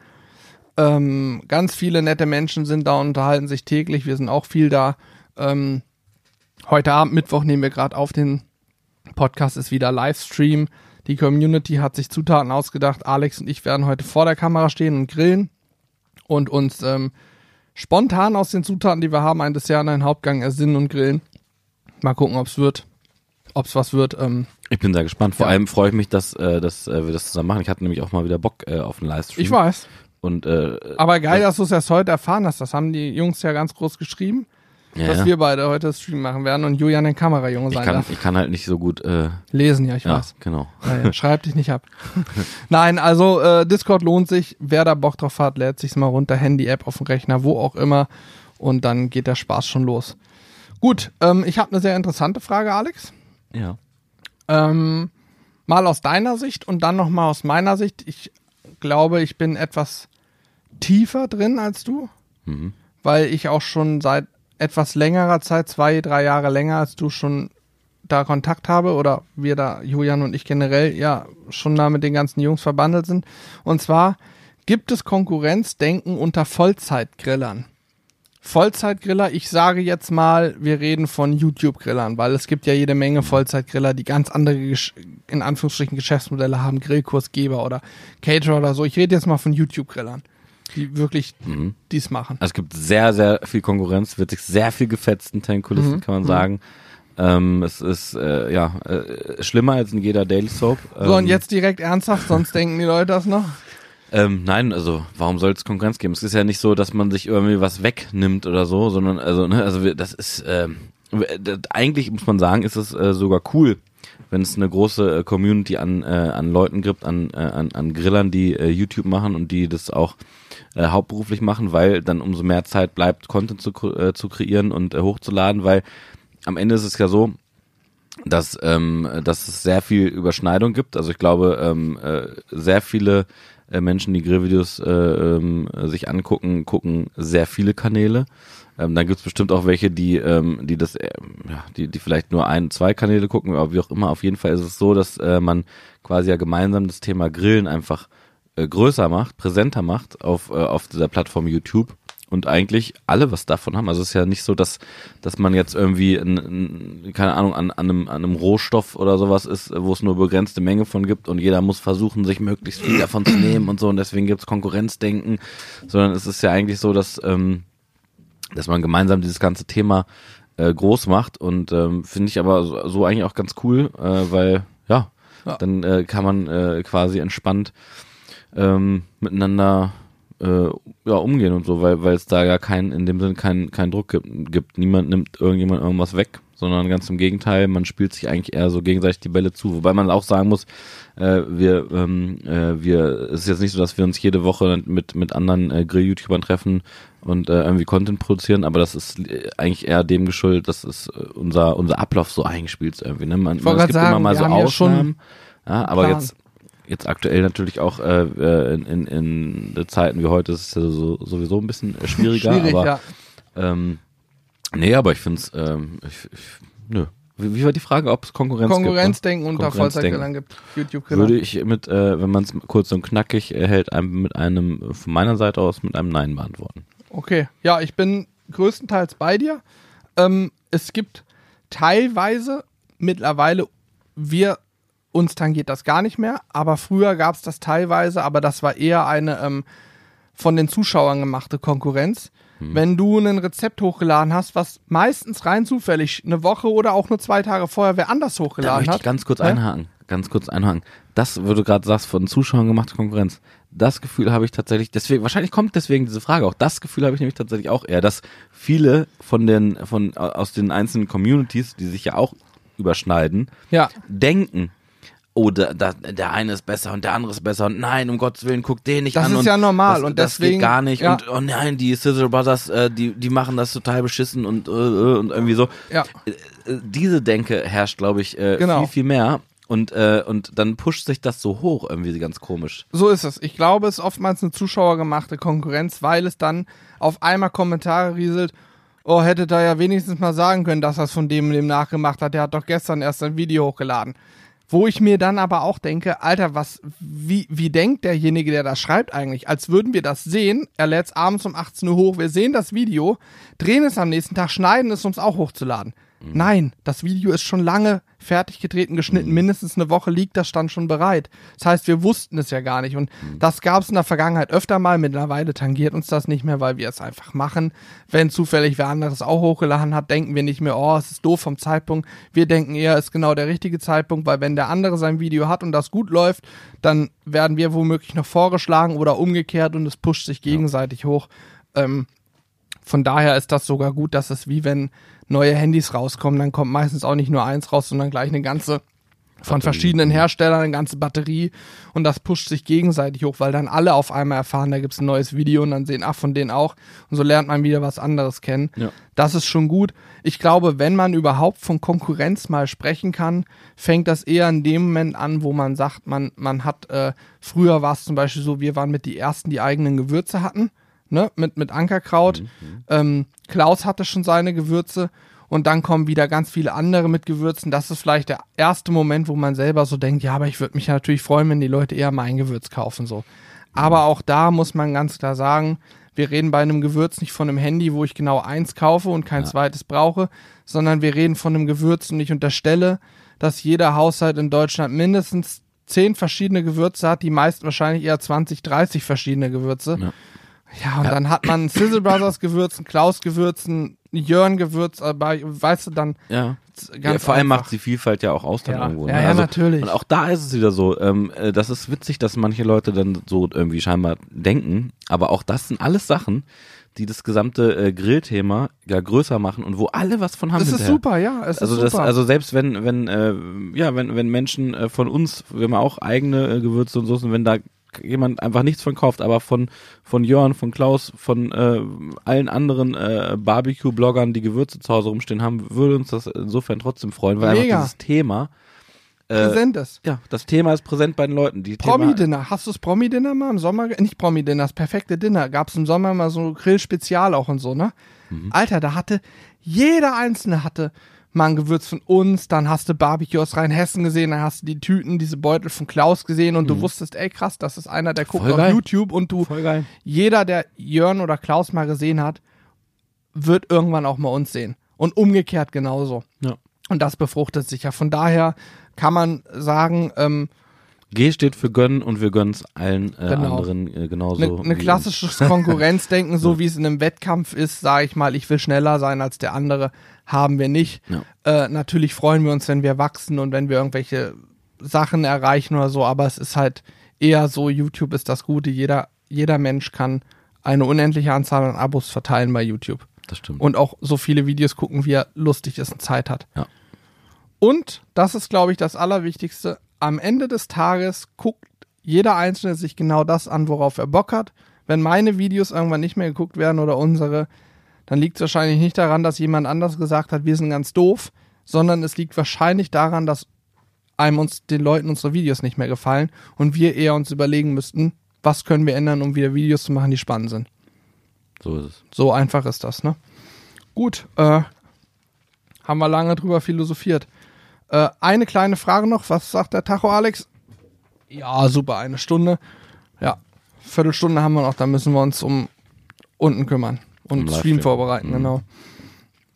Ähm, ganz viele nette Menschen sind da und unterhalten sich täglich. Wir sind auch viel da. Ähm, heute Abend, Mittwoch, nehmen wir gerade auf. Den Podcast ist wieder Livestream. Die Community hat sich Zutaten ausgedacht. Alex und ich werden heute vor der Kamera stehen und grillen und uns ähm, spontan aus den Zutaten, die wir haben, ein Dessert und einen Hauptgang ersinnen und grillen. Mal gucken, ob es wird. Ob es was wird. Ähm, Ich bin sehr gespannt. Vor Ja. allem freue ich mich, dass, äh, dass äh, wir das zusammen machen. Ich hatte nämlich auch mal wieder Bock äh, auf einen Livestream. ich weiß. Und äh, Aber geil, dass du es erst heute erfahren hast. Das haben die Jungs ja ganz groß geschrieben, ja, dass wir beide heute das Stream machen werden und Julian den Kamerajunge ich sein kann, darf. ich kann halt nicht so gut. Äh, Lesen, ja, ich ja, weiß. genau. Ja, ja, schreib dich nicht ab. (laughs) Nein, also äh, Discord lohnt sich. Wer da Bock drauf hat, lädt sich's mal runter. Handy-App auf dem Rechner, wo auch immer. Und dann geht der Spaß schon los. Gut, ähm, ich habe eine sehr interessante Frage, Alex. Ja. Ähm, mal aus deiner Sicht und dann noch mal aus meiner Sicht. Ich glaube, ich bin etwas tiefer drin als du, Mhm. weil ich auch schon seit etwas längerer Zeit, zwei, drei Jahre länger als du schon da Kontakt habe oder wir da, Julian und ich generell, ja, schon da mit den ganzen Jungs verbandelt sind. Und zwar gibt es Konkurrenzdenken unter Vollzeitgrillern. Vollzeitgriller, ich sage jetzt mal, wir reden von YouTube-Grillern, weil es gibt ja jede Menge Vollzeitgriller, die ganz andere, in Anführungsstrichen, Geschäftsmodelle haben, Grillkursgeber oder Caterer oder so. Ich rede jetzt mal von YouTube-Grillern, die wirklich Mhm. dies machen. Also es gibt sehr, sehr viel Konkurrenz, wird sich sehr viel gefetzt in den Kulissen, Mhm, kann man sagen. Ähm, es ist äh, ja äh, schlimmer als in jeder Daily Soap. So, und Ähm, jetzt direkt ernsthaft, sonst (laughs) denken die Leute das noch. Ähm, nein, also warum soll es Konkurrenz geben? Es ist ja nicht so, dass man sich irgendwie was wegnimmt oder so, sondern also ne, also das ist ähm, das, eigentlich muss man sagen, ist es äh, sogar cool, wenn es eine große äh, Community an äh, an Leuten gibt, an äh, an, an Grillern, die äh, YouTube machen und die das auch äh, hauptberuflich machen, weil dann umso mehr Zeit bleibt, Content zu äh, zu kreieren und äh, hochzuladen, weil am Ende ist es ja so, dass, ähm, dass es sehr viel Überschneidung gibt. Also ich glaube, ähm, äh, sehr viele äh, Menschen, die Grillvideos äh, ähm, sich angucken, gucken sehr viele Kanäle. Ähm, dann gibt es bestimmt auch welche, die, ähm, die das, äh, ja, die, die vielleicht nur ein, zwei Kanäle gucken, aber wie auch immer. Auf jeden Fall ist es so, dass äh, man quasi ja gemeinsam das Thema Grillen einfach äh, größer macht, präsenter macht auf, äh, auf dieser Plattform YouTube und eigentlich alle was davon haben. Also es ist ja nicht so, dass, dass man jetzt irgendwie, ein, ein, keine Ahnung, an, an, einem, an einem Rohstoff oder sowas ist, wo es nur begrenzte Menge von gibt und jeder muss versuchen, sich möglichst viel davon zu nehmen und so und deswegen gibt es Konkurrenzdenken, sondern es ist ja eigentlich so, dass, ähm, dass man gemeinsam dieses ganze Thema äh, groß macht und ähm, finde ich aber so, so eigentlich auch ganz cool, äh, weil ja, Ja. dann äh, kann man äh, quasi entspannt ähm, miteinander äh, ja, umgehen und so, weil weil es da ja kein in dem Sinn keinen keinen Druck gibt, gibt. Niemand nimmt irgendjemand irgendwas weg, sondern ganz im Gegenteil, man spielt sich eigentlich eher so gegenseitig die Bälle zu. Wobei man auch sagen muss, äh, wir ähm, äh, wir es ist jetzt nicht so, dass wir uns jede Woche mit mit anderen äh, Grill-YouTubern treffen und äh, irgendwie Content produzieren, aber das ist äh, eigentlich eher dem geschuldet, dass es äh, unser unser Ablauf so eingespielt ist irgendwie. Ne? Man, man, es gibt immer sagen, mal wir so Ausnahmen, ja, aber Plan. jetzt jetzt aktuell natürlich auch äh, äh, in, in, in Zeiten wie heute ist es ja so, sowieso ein bisschen schwieriger. (laughs) Schwierig, aber, ja. ähm, nee, aber ich finde es, ähm, ich, ich, nö. Wie, wie war die Frage, ob es Konkurrenz, Konkurrenzdenken unter Konkurrenzdenken. Vollzeitgrillern gibt. gibt? YouTube-Griller. Würde ich mit, äh, wenn man es kurz und knackig hält, einem, mit einem, von meiner Seite aus, mit einem Nein beantworten. Okay, ja, ich bin größtenteils bei dir. Ähm, es gibt teilweise mittlerweile, wir, uns tangiert das gar nicht mehr, aber früher gab es das teilweise, aber das war eher eine ähm, von den Zuschauern gemachte Konkurrenz. Wenn du ein Rezept hochgeladen hast, was meistens rein zufällig eine Woche oder auch nur zwei Tage vorher wer anders Da hochgeladen möchte hat. ich ganz kurz Ja? einhaken. Ganz kurz einhaken. Das, wo du gerade sagst, von Zuschauern gemachte Konkurrenz. Das Gefühl habe ich tatsächlich, deswegen, wahrscheinlich kommt deswegen diese Frage auch. Das Gefühl habe ich nämlich tatsächlich auch eher, dass viele von den, von, aus den einzelnen Communities, die sich ja auch überschneiden, Ja, denken, oh, da, da, der eine ist besser und der andere ist besser und nein, um Gottes Willen, guck den nicht Das an. ist und ja normal das, und das deswegen- geht gar nicht ja. und oh nein, die Sizzle Brothers, äh, die, die machen das total beschissen und, äh, äh, und irgendwie so. ja. Äh, äh, diese Denke herrscht, glaube ich, äh, Genau. viel, viel mehr. Und, äh, und dann pusht sich das so hoch, irgendwie ganz komisch. So ist es. Ich glaube, es ist oftmals eine zuschauergemachte Konkurrenz, weil es dann auf einmal Kommentare rieselt, oh, hätte da ja wenigstens mal sagen können, dass es von dem dem nachgemacht hat. Der hat doch gestern erst ein Video hochgeladen. Wo ich mir dann aber auch denke, Alter, was, wie, wie denkt derjenige, der das schreibt eigentlich? Als würden wir das sehen, er lädt es abends um 18 Uhr hoch, wir sehen das Video, drehen es am nächsten Tag, schneiden es, um es auch hochzuladen. Mhm. Nein, das Video ist schon lange fertig getreten, geschnitten, mhm. mindestens eine Woche liegt das stand schon bereit. Das heißt, wir wussten es ja gar nicht und mhm. das gab es in der Vergangenheit öfter mal, mittlerweile tangiert uns das nicht mehr, weil wir es einfach machen. Wenn zufällig wer anderes auch hochgeladen hat, denken wir nicht mehr, oh, es ist doof vom Zeitpunkt. Wir denken eher, es ist genau der richtige Zeitpunkt, weil wenn der andere sein Video hat und das gut läuft, dann werden wir womöglich noch vorgeschlagen oder umgekehrt und es pusht sich gegenseitig ja. hoch. Ähm, von daher ist das sogar gut, dass es wie wenn neue Handys rauskommen, dann kommt meistens auch nicht nur eins raus, sondern gleich eine ganze von verschiedenen Herstellern eine ganze Batterie und das pusht sich gegenseitig hoch, weil dann alle auf einmal erfahren, da gibt es ein neues Video und dann sehen, ach, von denen auch. Und so lernt man wieder was anderes kennen. Ja. Das ist schon gut. Ich glaube, wenn man überhaupt von Konkurrenz mal sprechen kann, fängt das eher in dem Moment an, wo man sagt, man, man hat, äh, früher war es zum Beispiel so, wir waren mit die Ersten, die eigenen Gewürze hatten ne, mit, mit Ankerkraut. Mhm. Ähm, Klaus hatte schon seine Gewürze und dann kommen wieder ganz viele andere mit Gewürzen. Das ist vielleicht der erste Moment, wo man selber so denkt, ja, aber ich würde mich ja natürlich freuen, wenn die Leute eher mein Gewürz kaufen, so. Aber auch da muss man ganz klar sagen, wir reden bei einem Gewürz nicht von einem Handy, wo ich genau eins kaufe und kein ja. zweites brauche, sondern wir reden von einem Gewürz und ich unterstelle, dass jeder Haushalt in Deutschland mindestens zehn verschiedene Gewürze hat, die meisten wahrscheinlich eher 20, 30 verschiedene Gewürze. Ja. Ja, und ja. dann hat man Sizzle Brothers Gewürzen, Klaus Gewürzen, Jörn Gewürz, aber weißt du dann. Ja. ja vor allem macht die Vielfalt ja auch aus dann ja. irgendwo. Ne? Ja, ja, also, natürlich. Und auch da ist es wieder so, ähm, äh, das ist witzig, dass manche Leute dann so irgendwie scheinbar denken, aber auch das sind alles Sachen, die das gesamte äh, Grillthema ja größer machen und wo alle was von haben. Das ist super, ja. Es also ist das, super. also selbst wenn, wenn, äh, ja, wenn, wenn Menschen äh, von uns, wir haben auch eigene äh, Gewürze und Soßen, wenn da jemand einfach nichts von kauft, aber von, von Jörn, von Klaus, von äh, allen anderen äh, Barbecue-Bloggern, die Gewürze zu Hause rumstehen haben, würde uns das insofern trotzdem freuen, weil Mega. einfach dieses Thema äh, präsent ist. Ja, das Thema ist präsent bei den Leuten. Promi-Dinner. Hast du das Promi-Dinner mal im Sommer? Nicht Promi-Dinner, das perfekte Dinner. Gab es im Sommer mal so Grill-Spezial auch und so, ne? Mhm. Alter, da hatte jeder Einzelne hatte mal ein Gewürz von uns, dann hast du Barbecue aus Rheinhessen gesehen, dann hast du die Tüten, diese Beutel von Klaus gesehen und mhm. du wusstest, ey krass, das ist einer, der guckt auf YouTube und du, jeder, der Jörn oder Klaus mal gesehen hat, wird irgendwann auch mal uns sehen. Und umgekehrt genauso. Ja. Und das befruchtet sich ja. Von daher kann man sagen, ähm, G steht für gönnen und wir gönnen es allen äh, genau. anderen äh, genauso. Eine ne klassisches (laughs) Konkurrenzdenken, so wie es in einem Wettkampf ist, sage ich mal, ich will schneller sein als der andere, haben wir nicht. Ja. Äh, natürlich freuen wir uns, wenn wir wachsen und wenn wir irgendwelche Sachen erreichen oder so, aber es ist halt eher so, YouTube ist das Gute, jeder, jeder Mensch kann eine unendliche Anzahl an Abos verteilen bei YouTube. Das stimmt. Und auch so viele Videos gucken, wie er lustig ist und Zeit hat. Ja. Und, das ist, glaube ich, das Allerwichtigste, am Ende des Tages guckt jeder Einzelne sich genau das an, worauf er Bock hat. Wenn meine Videos irgendwann nicht mehr geguckt werden oder unsere, dann liegt es wahrscheinlich nicht daran, dass jemand anders gesagt hat, wir sind ganz doof, sondern es liegt wahrscheinlich daran, dass einem uns den Leuten unsere Videos nicht mehr gefallen und wir eher uns überlegen müssten, was können wir ändern, um wieder Videos zu machen, die spannend sind. So ist es. So einfach ist das, ne? Gut, äh, haben wir lange drüber philosophiert. Äh, eine kleine Frage noch. Was sagt der Tacho, Alex? Ja, super, eine Stunde. Ja, Viertelstunde haben wir noch. Dann müssen wir uns um unten kümmern und Stream vorbereiten, mhm. genau.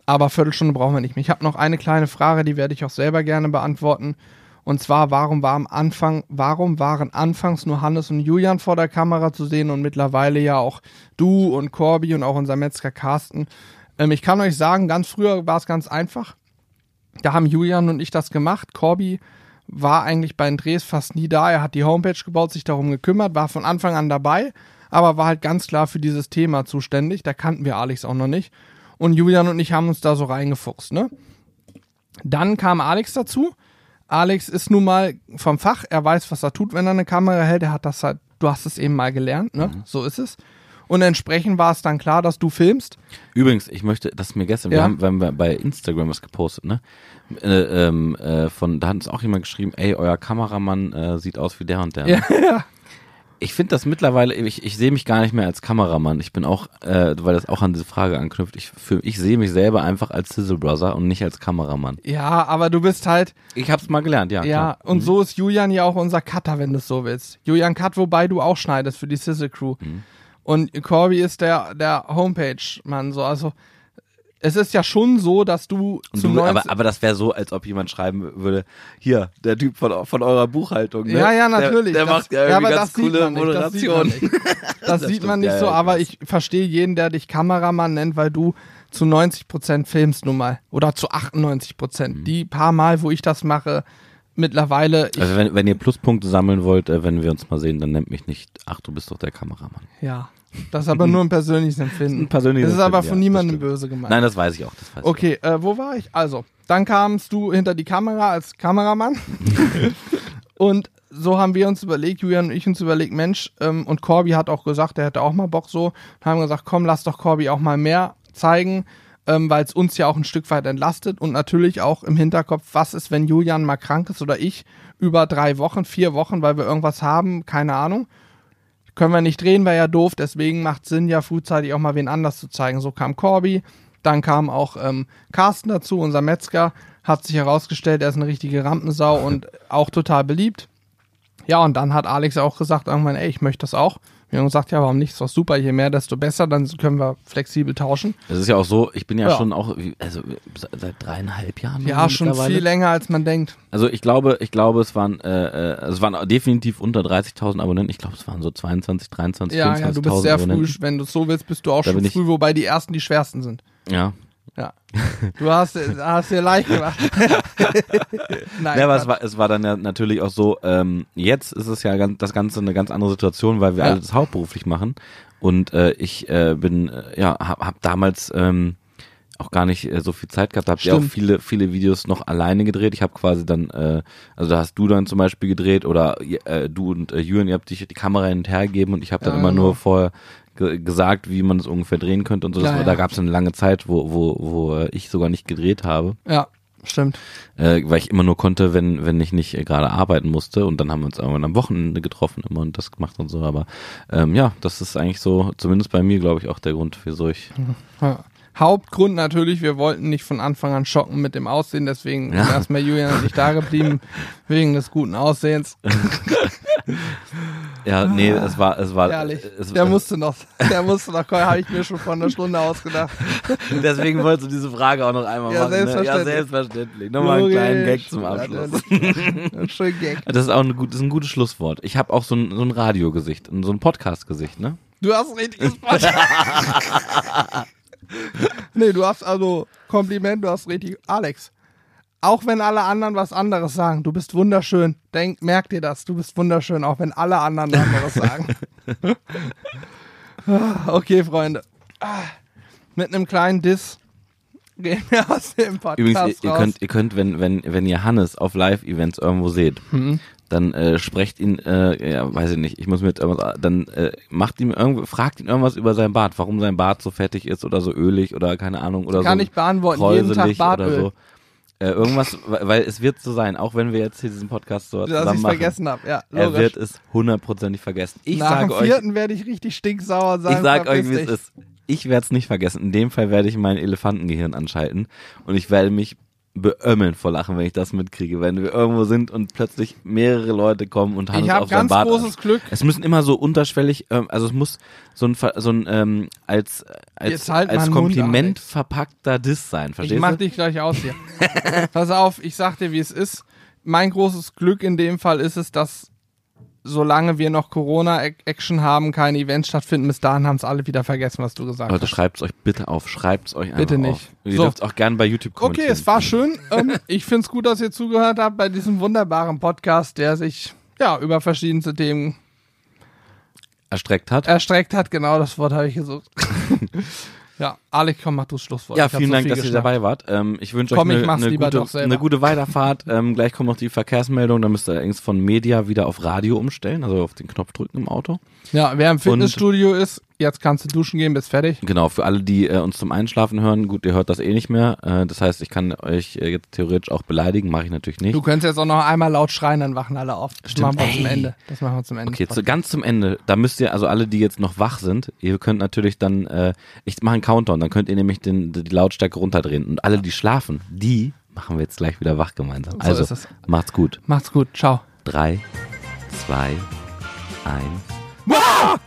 Aber Viertelstunde brauchen wir nicht mehr. Ich habe noch eine kleine Frage, die werde ich auch selber gerne beantworten. Und zwar, warum war am Anfang, warum waren anfangs nur Hannes und Julian vor der Kamera zu sehen und mittlerweile ja auch du und Corby und auch unser Metzger Carsten? Ähm, ich kann euch sagen, ganz früher war es ganz einfach. Da haben Julian und ich das gemacht. Corby war eigentlich bei den Drehs fast nie da. Er hat die Homepage gebaut, sich darum gekümmert, war von Anfang an dabei, aber war halt ganz klar für dieses Thema zuständig. Da kannten wir Alex auch noch nicht. Und Julian und ich haben uns da so reingefuchst, ne? Dann kam Alex dazu. Alex ist nun mal vom Fach. Er weiß, was er tut, wenn er eine Kamera hält. Er hat das halt, du hast es eben mal gelernt, ne? Mhm. So ist es. Und entsprechend war es dann klar, dass du filmst. Übrigens, ich möchte, das ist mir gestern, wir Ja. haben, wir haben bei Instagram was gepostet, ne? Äh, ähm, äh, von, da hat uns auch jemand geschrieben, ey, euer Kameramann äh, sieht aus wie der und der. ne? Ja, ja. (laughs) Ich finde das mittlerweile, ich, ich sehe mich gar nicht mehr als Kameramann. Ich bin auch, äh, weil das auch an diese Frage anknüpft, ich, für, ich sehe mich selber einfach als Sizzle Brother und nicht als Kameramann. Ja, aber du bist halt, Ich hab's mal gelernt, ja. ja, klar. und so ist Julian ja auch unser Cutter, wenn du es so willst. Julian Cut, wobei du auch schneidest für die Sizzle Crew. Mhm. Und Corby ist der, der Homepage-Mann, so, also, es ist ja schon so, dass du Und du, 90 aber, aber das wäre so, als ob jemand schreiben würde, hier, der Typ von, von eurer Buchhaltung. Ne? Ja, ja, natürlich. Der, der das, macht ja irgendwie aber ganz das sieht coole man nicht, das sieht man Moderation. nicht. (laughs) Das, sieht stimmt, man nicht ja, so, ja, aber ich ich verstehe jeden, der dich Kameramann nennt, weil du zu 90 Prozent filmst nun mal. Oder zu 98 Prozent. Mhm. Die paar Mal, wo ich das mache, mittlerweile, ich, Also wenn, wenn ihr Pluspunkte sammeln wollt, äh, wenn wir uns mal sehen, dann nennt mich nicht, ach, du bist doch der Kameramann. ja. Das ist aber nur ein persönliches Empfinden. (laughs) Ein persönliches das ist aber von ja, niemandem böse gemeint. Nein, das weiß ich auch. Weiß Okay, äh, wo war ich? Also, dann kamst du hinter die Kamera als Kameramann. (laughs) und so haben wir uns überlegt, Julian und ich uns überlegt, Mensch, ähm, und Corby hat auch gesagt, er hätte auch mal Bock so. Und haben gesagt, komm, lass doch Corby auch mal mehr zeigen, ähm, weil es uns ja auch ein Stück weit entlastet. Und natürlich auch im Hinterkopf, was ist, wenn Julian mal krank ist oder ich über drei Wochen, vier Wochen, weil wir irgendwas haben, keine Ahnung. Können wir nicht drehen, wäre ja doof, deswegen macht Sinn, ja frühzeitig auch mal wen anders zu zeigen. So kam Corby, dann kam auch ähm, Carsten dazu, unser Metzger, hat sich herausgestellt, er ist eine richtige Rampensau und auch total beliebt. Ja, und dann hat Alex auch gesagt irgendwann, ey, ich möchte das auch. Haben gesagt, ja, warum nicht? Ist doch super, je mehr, desto besser, dann können wir flexibel tauschen. Es ist ja auch so, ich bin ja, Ja. schon auch, also seit dreieinhalb Jahren. Ja, schon viel länger, als man denkt. Also ich glaube, ich glaube, es waren, äh, äh, es waren definitiv unter 30.000 Abonnenten. Ich glaube, es waren so 22, 23, Ja, ja, du bist sehr früh, wenn du es so willst, bist du auch Da schon früh, wobei die ersten die schwersten sind. Ja. Ja. (laughs) Du hast, hast dir leicht gemacht. (laughs) Nein, ja, aber es war, es war dann ja natürlich auch so, ähm, jetzt ist es ja ganz, das Ganze eine ganz andere Situation, weil wir Ja. alle das hauptberuflich machen. Und äh, ich äh, bin, äh, ja, hab, hab damals ähm, auch gar nicht äh, so viel Zeit gehabt. Habt ihr auch viele, viele Videos noch alleine gedreht. Ich habe quasi dann, äh, also da hast du dann zum Beispiel gedreht oder äh, du und äh, Jürgen, ihr habt dich die Kamera hin und her gegeben und ich habe dann Ja, immer genau. nur vorher ge gesagt, wie man es ungefähr drehen könnte und so. Ja, war, ja. Da gab es eine lange Zeit, wo, wo, wo ich sogar nicht gedreht habe Ja, stimmt. äh, weil ich immer nur konnte, wenn wenn ich nicht äh, gerade arbeiten musste und dann haben wir uns irgendwann am Wochenende getroffen immer und das gemacht und so. Aber ähm, ja, das ist eigentlich so, zumindest bei mir, glaube ich, auch der Grund, wieso ich. Ja. Hauptgrund natürlich, wir wollten nicht von Anfang an schocken mit dem Aussehen, deswegen Ja. erstmal Julian und ich da geblieben, (laughs) wegen des guten Aussehens. (laughs) Ja, nee, es war es war Ehrlich. es, (laughs) Der musste noch, der musste noch, habe ich mir schon vor einer Stunde ausgedacht. deswegen wolltest du diese Frage auch noch einmal Ja, machen. Ne? Ja, selbstverständlich. selbstverständlich. Nochmal einen kleinen Gag zum Abschluss. Ja, Schön Gag. Das ist auch ein, gut, ist ein gutes Schlusswort. Ich habe auch so ein, so ein Radiogesicht, und so ein Podcast-Gesicht, ne? Du hast ein richtiges Podcast. (laughs) nee, du hast also Kompliment, du hast richtig. Alex, auch wenn alle anderen was anderes sagen, du bist wunderschön. Denk, merk dir das, du bist wunderschön, auch wenn alle anderen anderes sagen. (laughs) (laughs) Okay, Freunde. Mit einem kleinen Diss gehen wir aus dem Podcast Übrigens, ihr, ihr könnt, ihr könnt, wenn, wenn, wenn ihr Hannes auf Live-Events irgendwo seht, Mhm. dann äh, sprecht ihn, äh, ja, weiß ich nicht, ich muss mir jetzt irgendwas, dann äh, macht ihm irgendwo, fragt ihn irgendwas über sein Bart, warum sein Bart so fettig ist oder so ölig oder keine Ahnung oder Kann so ich beantworten, jeden Tag Bartöl. oder so. Äh, irgendwas, weil es wird so sein, auch wenn wir jetzt hier diesen Podcast so dass zusammen machen. vergessen habe. Ja, Er logisch. wird es hundertprozentig vergessen. Ich Nach dem sage euch, vierten werde ich richtig stinksauer sein. ich sag euch, wie es ist. Ich werde es nicht vergessen. In dem Fall werde ich mein Elefantengehirn anschalten und ich werde mich beömmeln vor Lachen, wenn ich das mitkriege, wenn wir irgendwo sind und plötzlich mehrere Leute kommen und Hannes Ich habe auf ganz Bart. großes Glück. Es müssen immer so unterschwellig, ähm, also es muss so ein, so ein ähm, als als, halt als Mund, Kompliment Alex. verpackter Diss sein, Ich verstehst mach du? dich gleich aus hier. (laughs) Pass auf, ich sag dir, wie es ist. Mein großes Glück in dem Fall ist es, dass solange wir noch Corona-Action haben, keine Events stattfinden, bis dahin haben es alle wieder vergessen, was du gesagt Leute, hast. schreibt's euch bitte auf, schreibt's euch einfach Bitte nicht. auf. Ihr So. dürft auch gerne bei YouTube Okay, kommentieren. es war schön. ähm, ich find's gut, dass ihr zugehört habt bei diesem wunderbaren Podcast, der sich ja über verschiedenste Themen erstreckt hat. erstreckt hat. Genau das Wort habe ich gesucht. (laughs) ja, Alex, komm, mach du das Schlusswort. Ja, vielen so Dank, dass ihr geschnappt. dabei wart. Ähm, ich wünsche euch eine, lieber gute, eine gute Weiterfahrt. ähm, gleich kommt noch die Verkehrsmeldung. Da müsst ihr allerdings von Media wieder auf Radio umstellen, also auf den Knopf drücken im Auto. Ja, wer im Fitnessstudio ist, jetzt kannst du duschen gehen, bist fertig. Genau, für alle, die äh, uns zum Einschlafen hören, gut, ihr hört das eh nicht mehr. Äh, das heißt, ich kann euch äh, jetzt theoretisch auch beleidigen, mache ich natürlich nicht. Du könntest jetzt auch noch einmal laut schreien, dann wachen alle auf. Das Stimmt. machen wir zum Ey. Ende. Das machen wir zum Ende. Okay, zu, ganz zum Ende. Da müsst ihr, also alle, die jetzt noch wach sind, ihr könnt natürlich dann, äh, ich mache einen Countdown, dann könnt ihr nämlich den, die Lautstärke runterdrehen. Und alle, die schlafen, die machen wir jetzt gleich wieder wach gemeinsam. So also, macht's gut. Macht's gut. Ciao. Drei, zwei, eins.